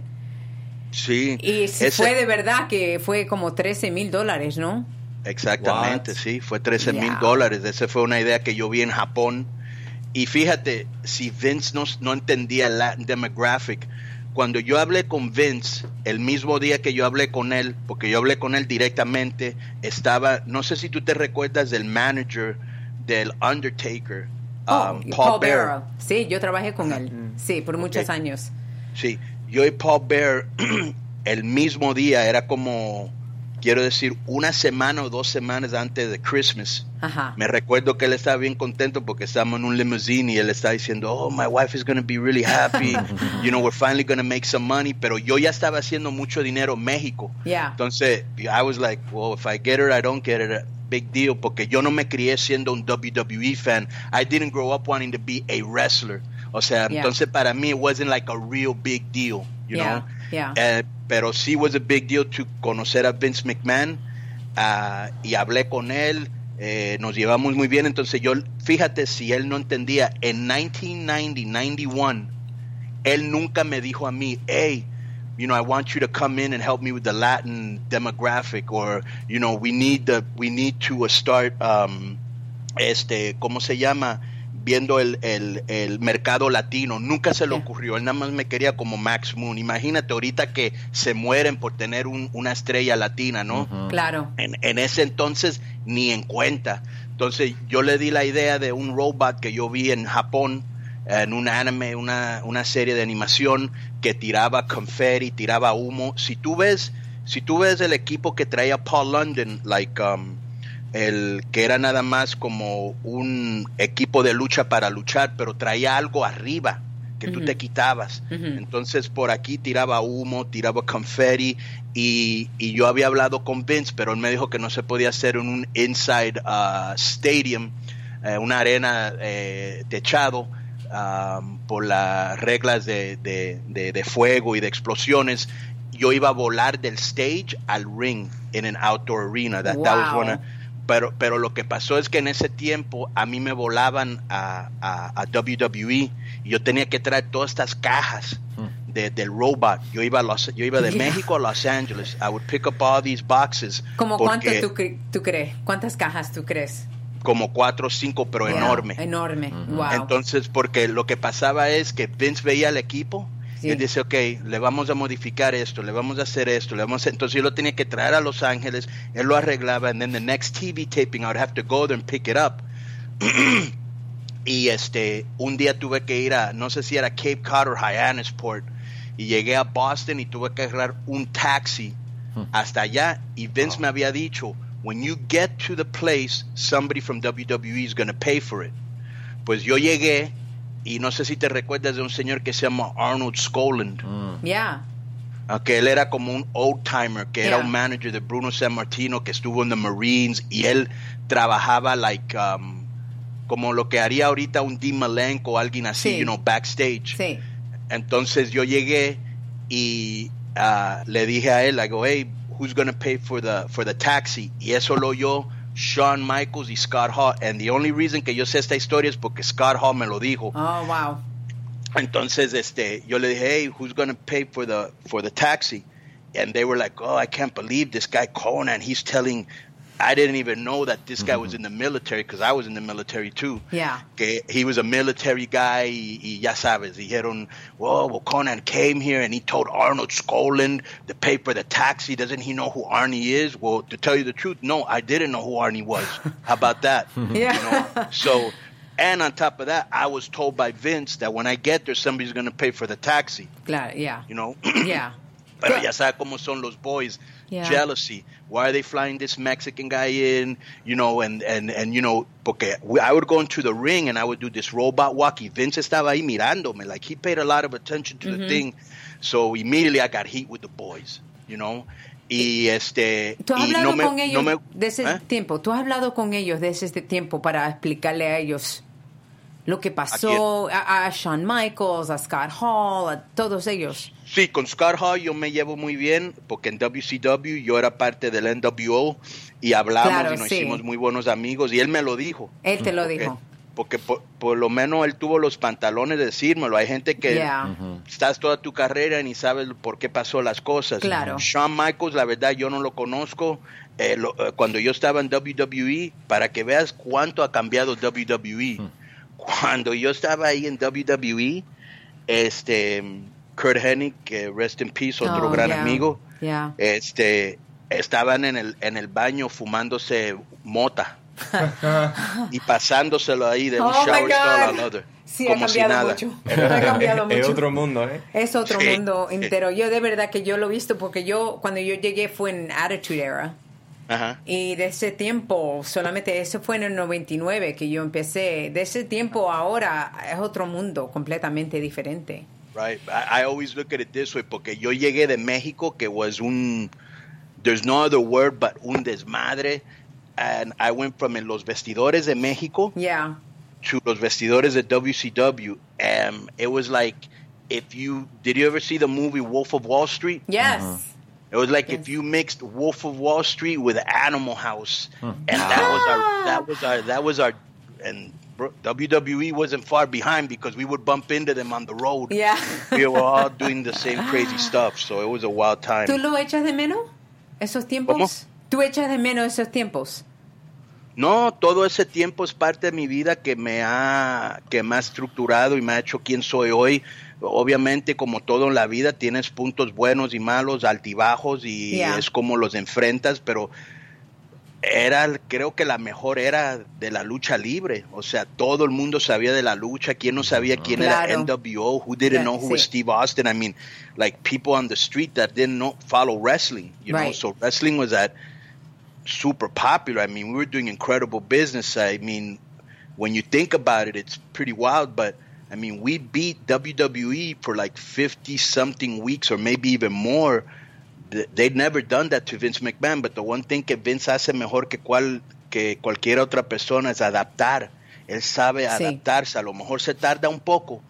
sí Y si ese- fue de verdad que fue como 13 mil dólares, ¿no? Exactamente, What? sí, fue 13 mil Yeah. dólares. Esa fue una idea que yo vi en Japón. Y fíjate, si Vince no, no entendía el Latin demographic, cuando yo hablé con Vince, el mismo día que yo hablé con él, porque yo hablé con él directamente, estaba, no sé si tú te recuerdas del manager del Undertaker, Oh, um, Paul, Bearer. Bearer. Sí, yo trabajé con él. Sí, por muchos años. Sí, yo y Paul Bear el mismo día, era como, quiero decir, una semana o dos semanas antes de Christmas. Ajá. Me recuerdo que él estaba bien contento porque estábamos en un limousine y él estaba diciendo, oh, my wife is going to be really happy. you know, we're finally going to make some money. Pero yo ya estaba haciendo mucho dinero en México. Yeah. Entonces, I was like, well, if I get her, I don't get her. Big deal, porque yo no me crié siendo un WWE fan. I didn't grow up wanting to be a wrestler. O sea, Yeah. entonces para mí it wasn't like a real big deal, you Yeah, know. Yeah. Eh, pero sí was a big deal to conocer a Vince McMahon ah, y hablé con él. eh, nos llevamos muy bien, entonces yo, fíjate si él no entendía, en 1990, 91, él nunca me dijo a mí, hey, you know, I want you to come in and help me with the Latin demographic, or you know, we need the, we need to uh, start, um, este, ¿cómo se llama? Viendo el, el, el mercado latino. Nunca se le ocurrió. Él nada más me quería como Max Moon. Imagínate ahorita que se mueren por tener un- una estrella latina, ¿no? Claro. En, en ese entonces ni en cuenta. Entonces yo le di la idea de un robot que yo vi en Japón, en un anime, una, una serie de animación que tiraba confetti, tiraba humo. Si tú ves, si tú ves el equipo que traía Paul London, like um, el que era nada más como un equipo de lucha para luchar, pero traía algo arriba que tú te quitabas. Entonces por aquí tiraba humo, tiraba confetti y, y yo había hablado con Vince, pero él me dijo que no se podía hacer en un inside uh, stadium, eh, una arena eh, techado um, por las reglas de, de- de- de fuego y de explosiones. Yo iba a volar del stage al ring en an outdoor arena. That, that was one of- pero, pero lo que pasó es que en ese tiempo a mí me volaban a, a, a WWE y yo tenía que traer todas estas cajas de, del robot. Yo iba, a Los- yo iba de Yeah. México a Los Angeles. I would pick up all these boxes. ¿Cómo cuánto tú, cre- tú crees? ¿Cuántas cajas tú crees? Como cuatro o cinco, pero Wow, enorme. Enorme. Wow. Entonces, porque lo que pasaba es que Vince veía al equipo Sí. y él dice, ok, le vamos a modificar esto, le vamos a hacer esto, le vamos a... Entonces yo lo tenía que traer a Los Ángeles, él lo arreglaba, and then the next TV taping I would have to go there and pick it up. y este, un día tuve que ir a, no sé si era Cape Cod o Hyannisport, y llegué a Boston y tuve que agarrar un taxi hasta allá, y Vince me había dicho, when you get to the place, somebody from WWE is going to pay for it. Pues yo llegué y no sé si te recuerdas de un señor que se llama Arnold Scoland, Yeah. que él era como un old timer, que era un manager de Bruno San Martino, que estuvo en the Marines y él trabajaba like um, como lo que haría ahorita un Dean Malenko o alguien así, Sí. you know, backstage. Sí. Entonces yo llegué y ah, le dije a él, I go, hey, who's gonna pay for the for the taxi? Y eso lo oyó Shawn Michaels y Scott Hall. And the only reason que yo sé esta historia es porque Scott Hall me lo dijo. Oh, wow. Entonces, este, yo le dije, hey, who's gonna pay for the for the taxi? And they were like, oh, I can't believe this guy Conan. And he's telling. I didn't even know that this guy was mm-hmm. in the military because I was in the military too. Yeah. Que he was a military guy y, y ya sabes, dijeron, well, well, Conan came here and he told Arnold Skoland the paper, the taxi. Doesn't he know who Arnie is? Well, to tell you the truth, no, I didn't know who Arnie was. How about that? Yeah. You know? So, and on top of that, I was told by Vince that when I get there, somebody's going to pay for the taxi, Claro, yeah. you know? Yeah. Pero But- ya sabe cómo son los boys. Yeah. Jealousy. Why are they flying this Mexican guy in? You know, and, and, and you know, porque I would go into the ring and I would do this robot walkie. Vince estaba ahí mirándome. Like, he paid a lot of attention to Mm-hmm. the thing. So immediately I got heat with the boys, you know? Y este. ¿Tú has y hablado no me- con ellos no me- de ese ¿Eh? tiempo? ¿Tú has hablado con ellos de ese tiempo para explicarle a ellos lo que pasó a, a Shawn Michaels, a Scott Hall, a todos ellos? Sí, con Scott Hall yo me llevo muy bien porque en WCW yo era parte del NWO y hablamos Claro, y nos sí. hicimos muy buenos amigos y él me lo dijo. Él te lo Porque- dijo. Porque por, por lo menos él tuvo los pantalones de decírmelo. Hay gente que Yeah. estás toda tu carrera y ni sabes por qué pasó las cosas. Claro. Shawn Michaels, la verdad, yo no lo conozco. Eh, lo- eh, cuando yo estaba en WWE, para que veas cuánto ha cambiado WWE. Cuando yo estaba ahí en WWE, este Kurt Hennig, que rest in peace, otro Oh, gran yeah. amigo, Yeah. este estaban en el en el baño fumándose mota y pasándoselo ahí de un Oh, my shower stall al other Sí, ha como si cambiado nada mucho. Ha cambiado es otro mundo, ¿eh? Es otro Sí. mundo entero. Yo de verdad que yo lo he visto porque yo cuando yo llegué fue en Attitude Era. Ajá. Y de ese tiempo, solamente eso fue en el 99 que yo empecé. De ese tiempo ahora es otro mundo completamente diferente. Right. I, I always look at it this way porque yo llegué de México que was un there's no other word but un desmadre and I went from en los vestidores de México Yeah. to los vestidores de WCW and it was like if you did you ever see the movie Wolf of Wall Street? Yes. It was like Yes. if you mixed Wolf of Wall Street with Animal House, hmm. and that was our ah. that was our that was our and WWE wasn't far behind because we would bump into them on the road. Yeah. we were all doing the same crazy stuff, so it was a wild time. ¿Tú lo echas de menos? ¿Esos tiempos? ¿Cómo? ¿Tú echas de menos esos tiempos? No, todo ese tiempo es parte de mi vida que me ha que me ha estructurado y me ha hecho quien soy hoy. Obviamente, como todo en la vida, tienes puntos buenos y malos, altibajos y Yeah. es como los enfrentas, pero era, creo que la mejor era de la lucha libre. O sea, todo el mundo sabía de la lucha. ¿Quién no sabía quién Claro. era NWO? Who didn't Yeah, know who was. Steve Austin? I mean, like people on the street that didn't know, follow wrestling. You know, so wrestling was at super popular. I mean, we were doing incredible business. I mean, when you think about it, it's pretty wild. But I mean, we beat WWE for like 50 something weeks or maybe even more. They'd never done that to Vince McMahon. But the one thing que Vince hace mejor que, cual, que cualquier otra persona es adaptar. Él sabe Sí. adaptarse. A lo mejor se tarda un poco,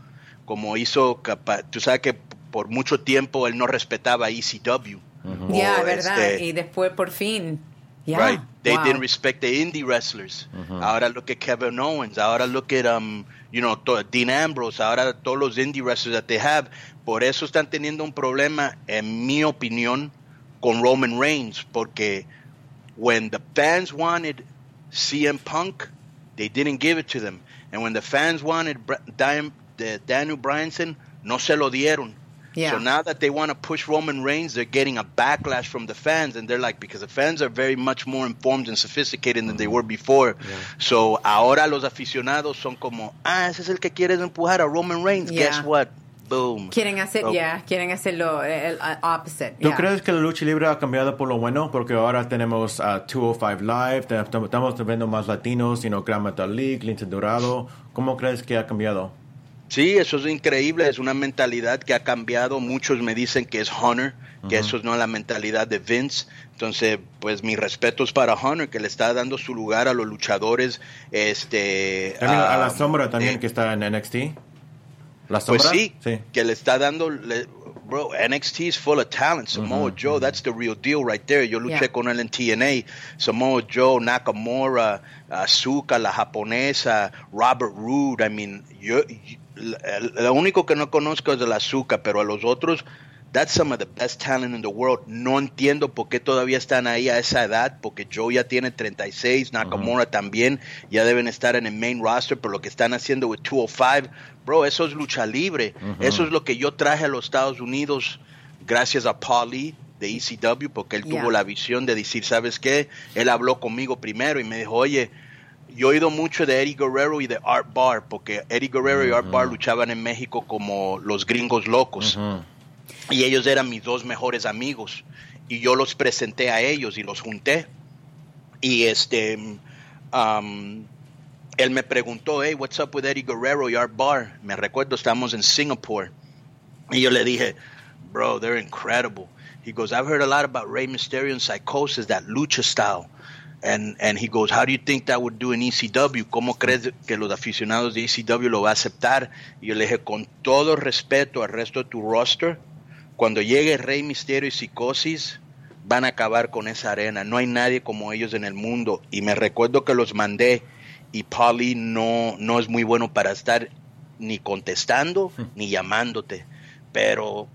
como hizo, capa- tú sabes que por mucho tiempo él no respetaba ECW. O, Ya, ¿verdad? este, Y después por fin. Ya. Right. They Wow. didn't respect the indie wrestlers. Ahora look at Kevin Owens. Ahora look at um, you know, to- Dean Ambrose. Ahora todos los indie wrestlers that they have. Por eso están teniendo un problema, en mi opinión, con Roman Reigns, porque when the fans wanted CM Punk, they didn't give it to them, and when the fans wanted Bra- Dan- the Daniel Bryanson, no se lo dieron. Yeah. So now that they want to push Roman Reigns, they're getting a backlash from the fans, and they're like, because the fans are very much more informed and sophisticated than they were before. So ahora los aficionados son como, ah, ese es el que quieres empujar a Roman Reigns. Yeah. Guess what? Boom. Quieren hacer, So- ya, quieren hacerlo el, el opposite. ¿Tú yeah. crees que la lucha libre ha cambiado por lo bueno? Porque ahora tenemos a 205 Live, te- te- estamos viendo más latinos, you know, Gran Metal League, Lince Dorado. ¿Cómo crees que ha cambiado? Sí, eso es increíble, es una mentalidad que ha cambiado. Muchos me dicen que es Hunter, que eso no es la mentalidad de Vince. Entonces, pues mis respetos para Hunter, que le está dando su lugar a los luchadores. Este, También a la sombra también eh, que está en NXT. La sombra. Pues sí, que le está dando, le- bro, NXT is full of talent. Samoa Joe, that's the real deal right there. Yo luché Yeah. con él en TNA. Samoa Joe, Nakamura, Asuka, la japonesa, Robert Roode. I mean, yo, yo- lo único que no conozco es la Asuka, pero a los otros, that's some of the best talent in the world. No entiendo por qué todavía están ahí a esa edad, porque Joe ya tiene 36, Nakamura también, ya deben estar en el main roster, pero lo que están haciendo with 205, bro, eso es lucha libre. Eso es lo que yo traje a los Estados Unidos gracias a Paulie de ECW, porque él Yeah. tuvo la visión de decir, ¿sabes qué? Él habló conmigo primero y me dijo, oye, yo he oído mucho de Eddie Guerrero y de Art Bar, porque Eddie Guerrero y Art Bar luchaban en México como los gringos locos. Ujú. Y ellos eran mis dos mejores amigos. Y yo los presenté a ellos y los junté. Y este, um, él me preguntó, hey, what's up with Eddie Guerrero y Art Bar? Me recuerdo, estamos en Singapore. Y yo le dije, bro, they're incredible. He goes, I've heard a lot about Rey Mysterio and Psychosis, that lucha style. And, and he goes, how do you think that would do in ECW? ¿Cómo crees que los aficionados de ECW lo va a aceptar? Y yo le dije, con todo respeto al resto de tu roster, cuando llegue Rey Misterio y Psicosis, van a acabar con esa arena. No hay nadie como ellos en el mundo. Y me recuerdo que los mandé y Polly no, no es muy bueno para estar ni contestando ni llamándote. Pero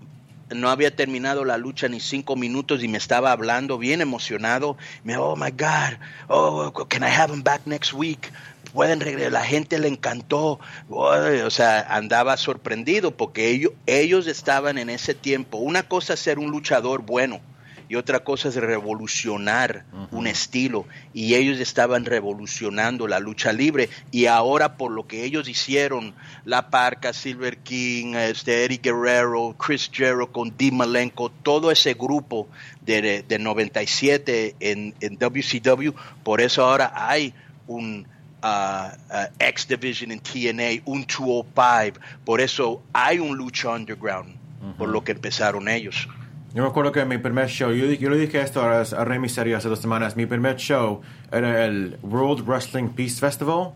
no había terminado la lucha ni cinco minutos y me estaba hablando bien emocionado. Me oh my God, oh, can I have him back next week? Pueden regresar, la gente le encantó. O sea, andaba sorprendido porque ellos, ellos estaban en ese tiempo. Una cosa es ser un luchador bueno y otra cosa es revolucionar un estilo. Y ellos estaban revolucionando la lucha libre. Y ahora por lo que ellos hicieron, La Parca, Silver King, este, Eddie Guerrero, Chris Jericho, con Dean Malenko, todo ese grupo de, de 97 en, en WCW, por eso ahora hay un... uh, uh, X Division en TNA, un 205, por eso hay un lucha underground, por lo que empezaron ellos. Yo me acuerdo que mi primer show, yo, yo le dije esto a, a Rey Mysterio hace dos semanas, mi primer show era el World Wrestling Peace Festival.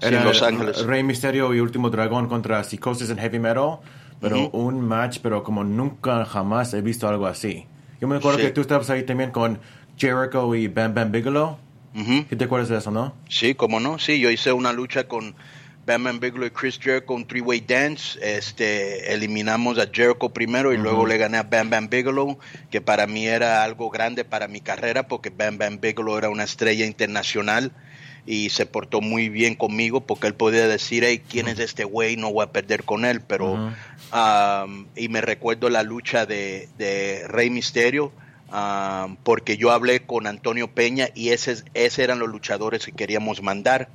Sí, Era en Los el Ángeles. Rey Mysterio y Último Dragón contra Psychosis en Heavy Metal, pero Ujú. un match, pero como nunca jamás he visto algo así. Yo me acuerdo Sí. que tú estabas ahí también con Jericho y Bam Bam Bigelow. Ujú. ¿Qué te acuerdas de eso, no? Sí, cómo no. Sí, yo hice una lucha con Batman Bigelow y Chris Jericho, un three-way dance. Este, eliminamos a Jericho primero y luego le gané a Bam Bam Bigelow, que para mí era algo grande para mi carrera porque Bam Bam Bigelow era una estrella internacional y se portó muy bien conmigo porque él podía decir, hey, ¿quién es este güey? No voy a perder con él, pero... Um, y me recuerdo la lucha de, de Rey Misterio, um, porque yo hablé con Antonio Peña y ese, ese eran los luchadores que queríamos mandar.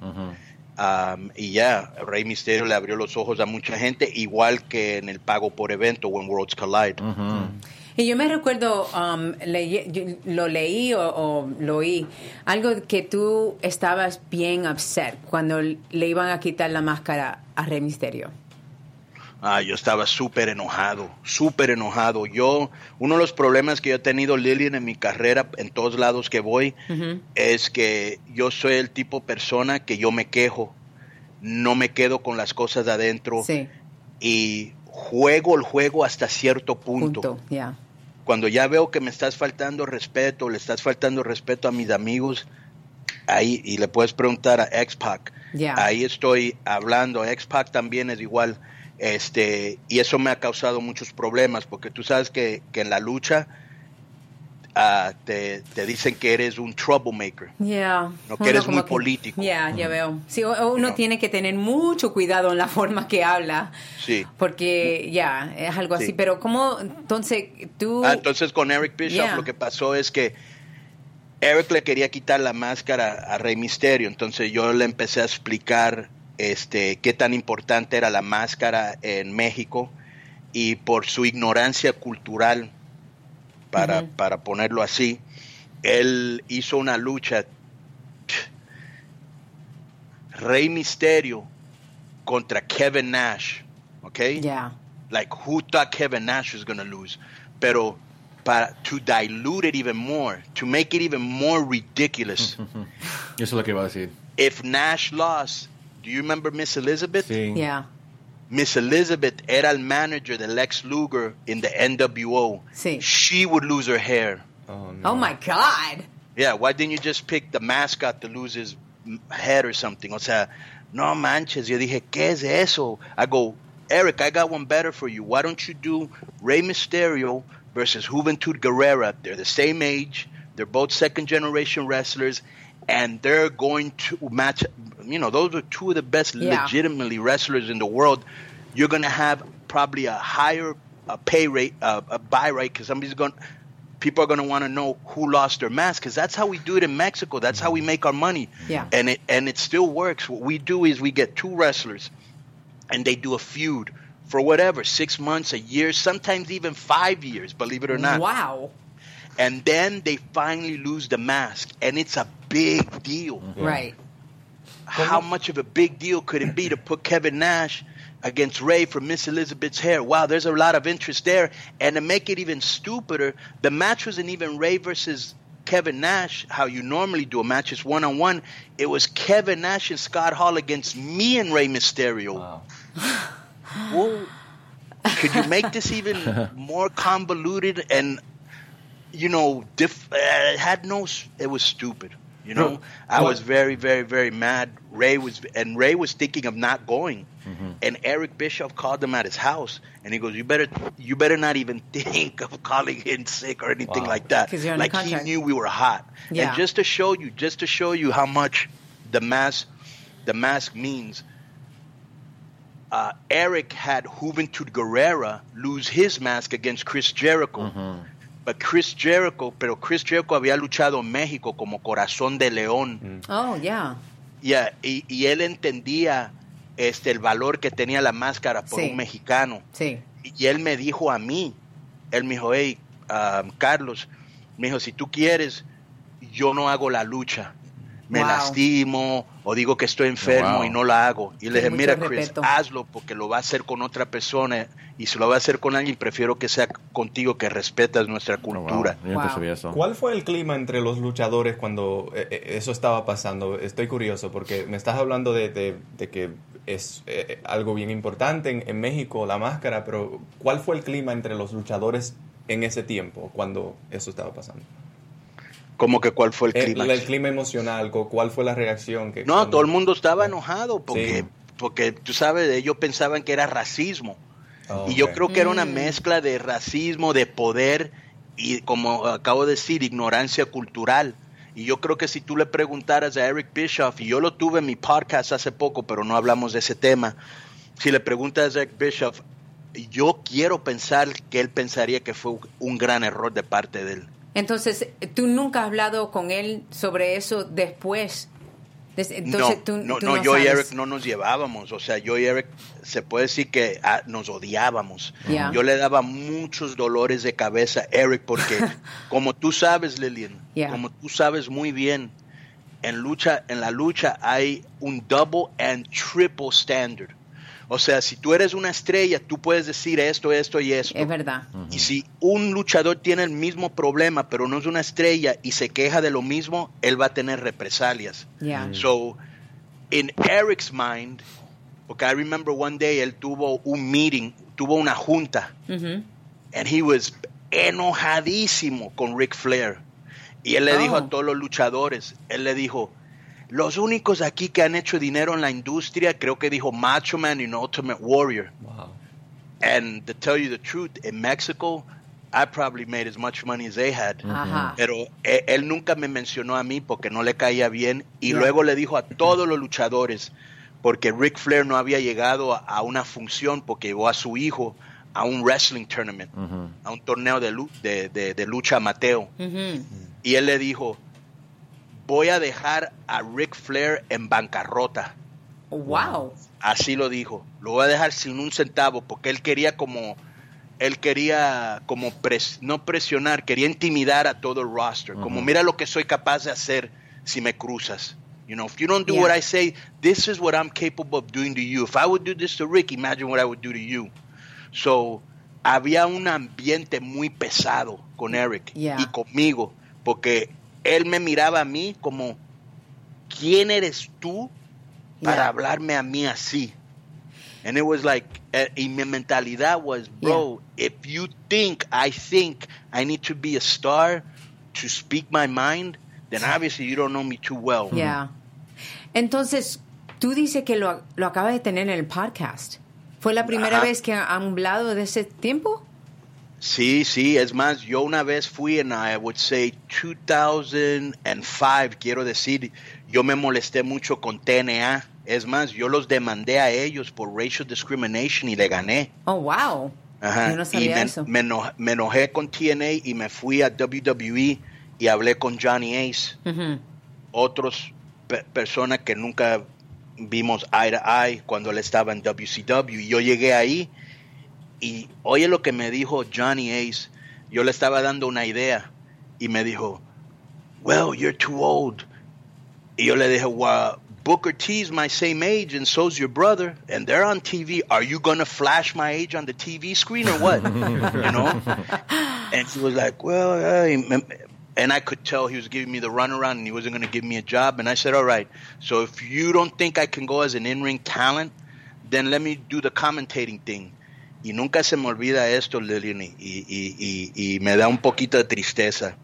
Um, y ya, Rey Misterio le abrió los ojos a mucha gente, igual que en el pago por evento o en Worlds Collide. Y yo me recuerdo, um, yo lo leí o, o lo oí, algo que tú estabas bien upset cuando le iban a quitar la máscara a Rey Misterio. Ah, yo estaba súper enojado, súper enojado. Yo, uno de los problemas que yo he tenido, Lilian, en mi carrera, en todos lados que voy, es que yo soy el tipo de persona que yo me quejo, no me quedo con las cosas de adentro Sí, y juego el juego hasta cierto punto. Cuando ya veo que me estás faltando respeto, le estás faltando respeto a mis amigos, ahí, y le puedes preguntar a X-Pac, ahí estoy hablando, X-Pac también es igual, este, y eso me ha causado muchos problemas, porque tú sabes que, que en la lucha ah, te, te dicen que eres un troublemaker. Ya. No, que Uno eres muy político. Ya, ya veo. Sí, uno No. tiene que tener mucho cuidado en la forma que habla. Sí. Porque ya, es algo así. Sí. Pero ¿cómo, entonces, tú... Ah, entonces con Eric Bishop Yeah. lo que pasó es que Eric le quería quitar la máscara a Rey Misterio, entonces yo le empecé a explicar este qué tan importante era la máscara en México y por su ignorancia cultural, para, para ponerlo así, él hizo una lucha Rey Misterio contra Kevin Nash okay? Yeah. Like who thought Kevin Nash was gonna lose? Pero para to dilute it even more, to make it even more ridiculous. Eso es lo que iba a decir. if Nash lost, do you remember Miss Elizabeth? Sí. Yeah. Miss Elizabeth era el manager de Lex Luger in the NWO. Sí. She would lose her hair. Oh, no. Oh my God. Yeah, why didn't you just pick the mascot to lose his m- head or something? O sea, no manches. Yo dije, ¿qué es eso? I go, Eric, I got one better for you. Why don't you do Rey Mysterio versus Juventud Guerrera? They're the same age. They're both second generation wrestlers. And they're going to match, you know, those are two of the best Yeah. legitimately wrestlers in the world. You're going to have probably a higher a pay rate, uh, a buy rate, because somebody's going people are going to want to know who lost their mask because that's how we do it in Mexico. That's how we make our money. Yeah. And it and it still works. What we do is we get two wrestlers and they do a feud for whatever, 6 months, a year, sometimes even 5 years, believe it or not. Wow. And then they finally lose the mask and it's a big deal. Mm-hmm. Right. How much of a big deal could it be to put Kevin Nash against Ray for Miss Elizabeth's hair? Wow, there's a lot of interest there. And to make it even stupider, the match wasn't even Ray versus Kevin Nash, how you normally do a match, it's one on one. It was Kevin Nash and Scott Hall against me and Ray Mysterio. Wow. Whoa. Could you make this even more convoluted and, you know, diff- uh, it had no, it was stupid. You know, No. I What- was very, very, very mad. Ray was, and Ray was thinking of not going. And Eric Bischoff called him at his house, and he goes, "You better, you better not even think of calling in sick or anything Wow. like that." 'Cause you're under Like he knew we were hot. Yeah. And just to show you, just to show you how much the mask, the mask means. Uh, Eric had Juventud Guerrera lose his mask against Chris Jericho. But Chris Jericho, pero Chris Jericho había luchado en México como corazón de león. Oh, yeah. Yeah, y, y él entendía este, el valor que tenía la máscara por Sí. un mexicano. Sí. Y él me dijo a mí, él me dijo, hey, um, Carlos, me dijo, si tú quieres, yo no hago la lucha. Me Wow. lastimo o digo que estoy enfermo Wow. y no la hago. Y le dije, mira, Chris, respeto. hazlo porque lo va a hacer con otra persona. Y si lo va a hacer con alguien, prefiero que sea contigo que respetas nuestra Oh, wow. cultura. Wow. eso. ¿Cuál fue el clima entre los luchadores cuando eh, eh, eso estaba pasando? Estoy curioso porque me estás hablando de, de- de que es eh, algo bien importante en, en México, la máscara, pero ¿cuál fue el clima entre los luchadores en ese tiempo cuando eso estaba pasando? Como que cuál fue el El, clima. el clima emocional, cu- ¿cuál fue la reacción? Que, No, cuando- todo el mundo estaba enojado porque, Sí. porque tú sabes, ellos pensaban que era racismo. Oh, Y yo creo que era una Mm. mezcla de racismo, de poder y, como acabo de decir, ignorancia cultural. Y yo creo que si tú le preguntaras a Eric Bischoff, y yo lo tuve en mi podcast hace poco, pero no hablamos de ese tema, si le preguntas a Eric Bischoff, yo quiero pensar que él pensaría que fue un gran error de parte de él. Entonces, ¿tú nunca has hablado con él sobre eso después? Entonces, no, tú, no, tú no, yo y. Eric no nos llevábamos. O sea, yo y Eric se puede decir que ah, nos odiábamos. Yo le daba muchos dolores de cabeza a Eric porque, como tú sabes, Lillian, como tú sabes muy bien, en lucha, en la lucha hay un double and triple standard. O sea, si tú eres una estrella, tú puedes decir esto, esto y esto. Es verdad. Y si un luchador tiene el mismo problema, pero no es una estrella y se queja de lo mismo, él va a tener represalias. Yeah. So, in Eric's mind, porque I remember one day él tuvo un meeting, tuvo una junta, Ujú. and he was enojadísimo con Ric Flair. Y él le Oh. dijo a todos los luchadores, él le dijo, los únicos aquí que han hecho dinero en la industria, creo que dijo Macho Man y Ultimate Warrior. Wow. And to tell you the truth, in Mexico, I probably made as much money as they had. Ajá. Pero eh, él nunca me mencionó a mí porque no le caía bien. Y luego le dijo a todos los luchadores, porque Ric Flair no había llegado a, a una función porque llevó a su hijo a un wrestling tournament, a un torneo de, lu- de, de- de lucha Mateo. Ujú. Y él le dijo, voy a dejar a Ric Flair en bancarrota. Wow. Así lo dijo. Lo voy a dejar sin un centavo porque él quería como él quería como pres- no presionar, quería intimidar a todo el roster. Como mira lo que soy capaz de hacer si me cruzas. You know, if you don't do Yeah. what I say, this is what I'm capable of doing to you. If I would do this to Rick, imagine what I would do to you. So, había un ambiente muy pesado con Eric Yeah. y conmigo, porque él me miraba a mí como, ¿quién eres tú para Yeah. hablarme a mí así? And it was like, eh, y mi mentalidad was, bro, if you think I think I need to be a star to speak my mind, then obviously you don't know me too well. Ya. Entonces, tú dices que lo, lo acabas de tener en el podcast. ¿Fue la primera Ajá. vez que han hablado de ese tiempo? Sí, sí, es más, yo una vez fui en, I would say, 2005, quiero decir, yo me molesté mucho con TNA. Es más, yo los demandé a ellos por racial discrimination y le gané. Oh, wow. Ajá. Yo no y sabía me, eso. me eno- me enojé con TNA y me fui a WWE y hablé con Johnny Ace, otros pe- personas que nunca vimos eye to eye cuando él estaba en WCW. Y yo llegué ahí y oye lo que me dijo Johnny Ace. Yo le estaba dando una idea y me dijo, well, you're too old. Y yo le dije, well, Booker T's my same age and so's your brother, and they're on TV. Are you gonna flash my age on the TV screen or what? you know? And he was like, well, uh, and I could tell he was giving me the runaround and he wasn't gonna give me a job. And I said, all right. So if you don't think I can go as an in-ring talent, then let me do the commentating thing. Y nunca se me olvida esto, Lillian, y, y, y, y me da un poquito de tristeza.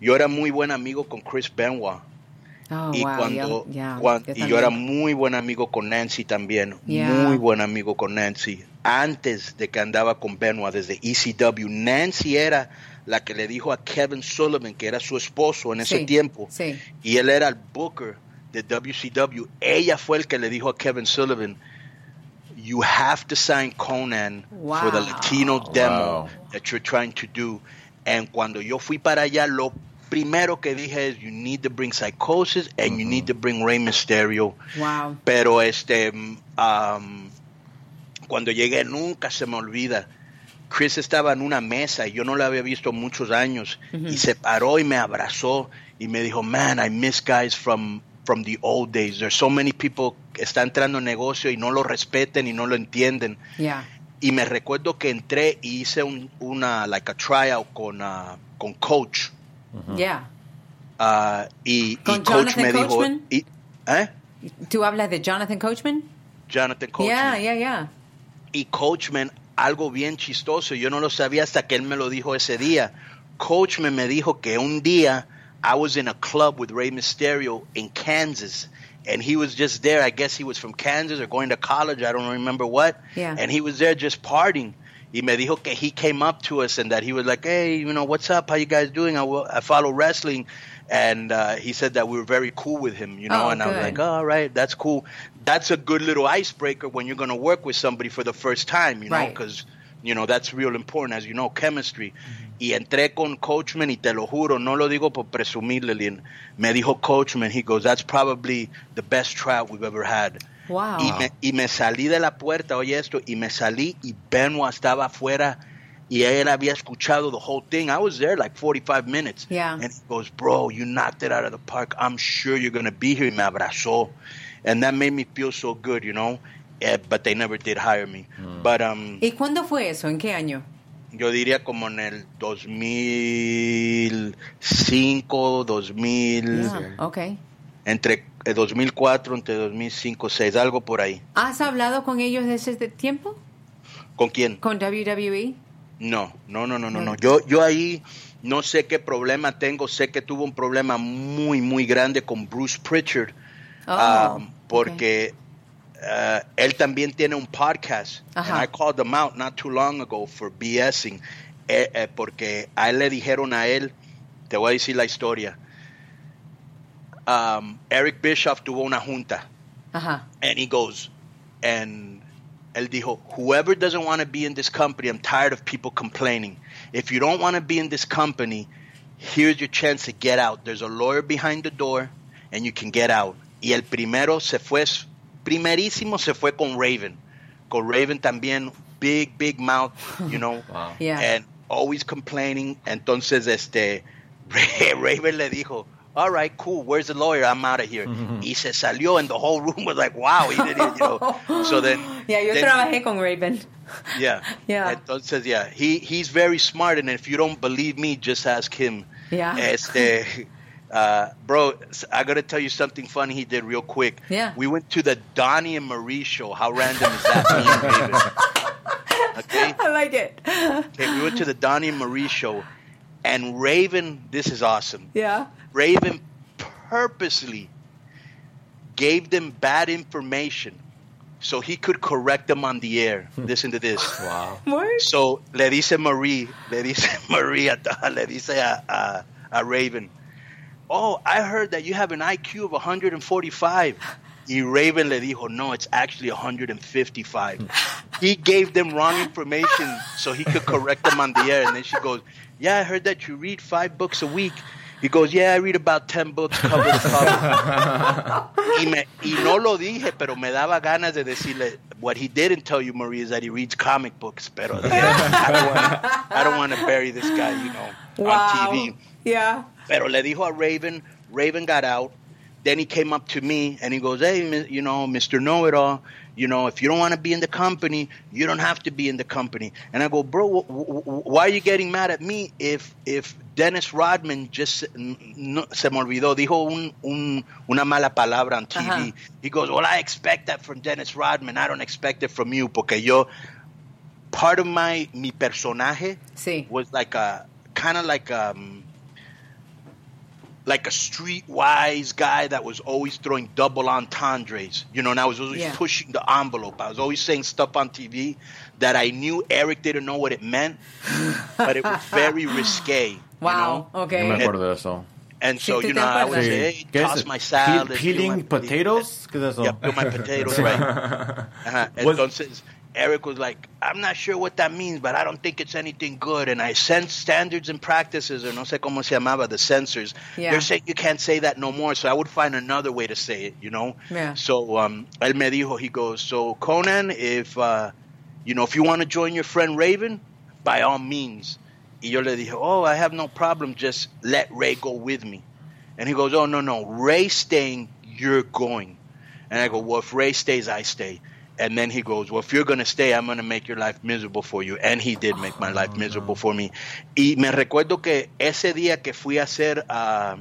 Yo era muy buen amigo con Chris Benoit. Oh, y wow. cuando, yo y yo era muy buen amigo con Nancy también, Yeah. muy buen amigo con Nancy. Antes de que andaba con Benoit desde ECW, Nancy era la que le dijo a Kevin Sullivan, que era su esposo en ese Sí, tiempo, Sí. y él era el booker de WCW. Ella fue el que le dijo a Kevin Sullivan, you have to sign Conan for the Latino demo Wow. that you're trying to do. And cuando yo fui para allá, lo primero que dije es, you need to bring Psychosis and you need to bring Rey Mysterio. Wow. Pero este, mm, um, cuando llegué nunca se me olvida. Chris estaba en una mesa y yo no la había visto muchos años y se paró y me abrazó y me dijo, man, I miss guys from, from the old days. There's so many people que están entrando en negocio y no lo respeten y no lo entienden. Y me recuerdo que entré y hice un, una, like a tryout con, ah, con Coach. Ya. Ah, y, y ¿Con Coach Jonathan me dijo, Coachman? y- ¿eh? ¿Tú hablas de Jonathan Coachman? Jonathan Coachman. Ya, ya, ya. y Coachman, algo bien chistoso, yo no lo sabía hasta que él me lo dijo ese día. Coachman me dijo que un día I was in a club with Rey Mysterio in Kansas, and he was just there. I guess he was from Kansas or going to college. I don't remember what. Yeah. And he was there just partying. Y me dijo que he came up to us and that he was like, hey, you know, what's up? How you guys doing? I, wo- I follow wrestling. And uh, he said that we were very cool with him, you know. Oh, and I was like, oh, all right, that's cool. That's a good little icebreaker when you're going to work with somebody for the first time, you know, Right. because, you know, that's real important, as you know, chemistry. Mm-hmm. Y entré con Coachman y te lo juro, no lo digo por presumir, Lillian. Me dijo Coachman, he goes, that's probably the best tryout we've ever had. Wow. Y me, y me salí de la puerta, oye esto, y me salí y Benoit estaba afuera y él había escuchado the whole thing. I was there like 45 minutes. Yeah. And he goes, bro, you knocked it out of the park. I'm sure you're going to be here. Y me abrazó. And that made me feel so good, you know. Eh, but they never did hire me. But um, ¿Y cuándo fue eso? ¿En qué año? yo diría como en el 2005, 2000, Ah, ok. entre eh, 2004, entre 2005, 6, algo por ahí. ¿Has hablado con ellos desde ese tiempo? ¿Con quién? ¿Con? WWE? No, no, no, no, no, No. Yo, yo ahí no sé qué problema tengo. Sé que tuvo un problema muy, muy grande con Bruce Pritchard. Oh, ok. porque ah, él también tiene un podcast. And I called him out not too long ago for BSing. Eh, eh, porque a él le dijeron a él, te voy a decir la historia. Um, Eric Bischoff tuvo una junta. Ajá. And he goes, and él dijo, whoever doesn't want to be in this company, I'm tired of people complaining. If you don't want to be in this company, here's your chance to get out. There's a lawyer behind the door, and you can get out. Y el primero se fue, primerísimo se fue con Raven. Con Raven también, big, big mouth, you know, Yeah. and always complaining. Entonces, este, Raven le dijo, all right, cool. Where's the lawyer? I'm out of here. Y se salió, and the whole room was like, wow, he did it, you know. So then, Yeah, yo then- trabajé con Raven. yeah, Yeah. Entonces, yeah, he he's very smart, and if you don't believe me, just ask him. Yeah. Este, uh, bro, I gotta tell you something funny he did real quick. Yeah. We went to the Donnie and Marie show. How random is that? Me and Raven. Okay. I like it. Okay, we went to the Donnie and Marie show, and Raven, this is awesome. Yeah. Raven purposely gave them bad information so he could correct them on the air. Listen to this. Wow. What? So le dice Marie, le dice Marie, a, le dice a, a, a Raven, oh, I heard that you have an IQ of 145. Y Raven le dijo, no, it's actually 155. he gave them wrong information so he could correct them on the air. And then she goes, yeah, I heard that you read five books a week. He goes, yeah, I read about 10 books cover to cover. y, me, y no lo dije, pero me daba ganas de decirle, what he didn't tell you, Marie, is that he reads comic books. Pero dije, I don't wanna- I don't want to bury this guy, you know, Wow. on TV. Yeah. Pero le dijo a Raven, Raven got out. Then he came up to me and he goes, "Hey, you know, Mr. Know It All, you know, if you don't want to be in the company, you don't have to be in the company." And I go, "Bro, wh- wh- wh- why are you getting mad at me if if Dennis Rodman just no, se me olvidó dijo un, un, una mala palabra on TV?" Ajá. He goes, "Well, I expect that from Dennis Rodman. I don't expect it from you porque yo part of my mi personaje Sí. was like a kind of like um like a streetwise guy that was always throwing double entendres, you know, and I was always Yeah. pushing the envelope. I was always saying stuff on TV that I knew Eric didn't know what it meant, but it was very risque. you Wow. know? Okay. No me acuerdo de eso. And so, you know, I would acuerdas. say, hey, toss my salad. peel peeling potatoes? ¿Qué es eso? Yeah, peel my potatoes, right. Ajá. Entonces, Eric was like, I'm not sure what that means, but I don't think it's anything good. And I sense standards and practices, or no sé cómo se llamaba, the censors. Yeah. They're saying you can't say that no more. So I would find another way to say it, you know? Yeah. So um, él me dijo, he goes, so Conan, if, uh, you know, if you want to join your friend Raven, by all means. Y yo le dije, oh, I have no problem. Just let Ray go with me. And he goes, oh, no, no. Ray staying, you're going. And I go, well, if Ray stays, I stay. And then he goes, well, if you're going to stay, I'm going to make your life miserable for you. And he did make my life miserable for me. Y me recuerdo que ese día que fui a hacer uh,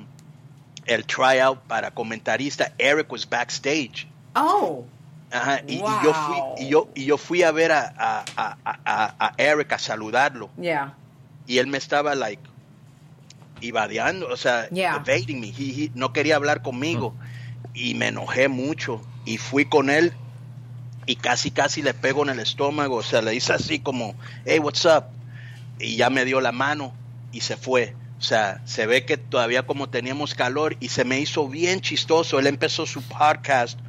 el tryout para comentarista, Eric was backstage. Oh. Ajá, y, y yo fui, Wow. y, yo, y yo fui a ver a, a, a, a, a Eric a saludarlo. Yeah. Y él me estaba, like, ivadeando, o sea, Yeah. evading me. He- he no quería hablar conmigo. Y me enojé mucho. Y fui con él y casi, casi le pego en el estómago. O sea, le hice así como, hey, what's up? Y ya me dio la mano y se fue. O sea, se ve que todavía como teníamos calor y se me hizo bien chistoso. Él empezó su podcast,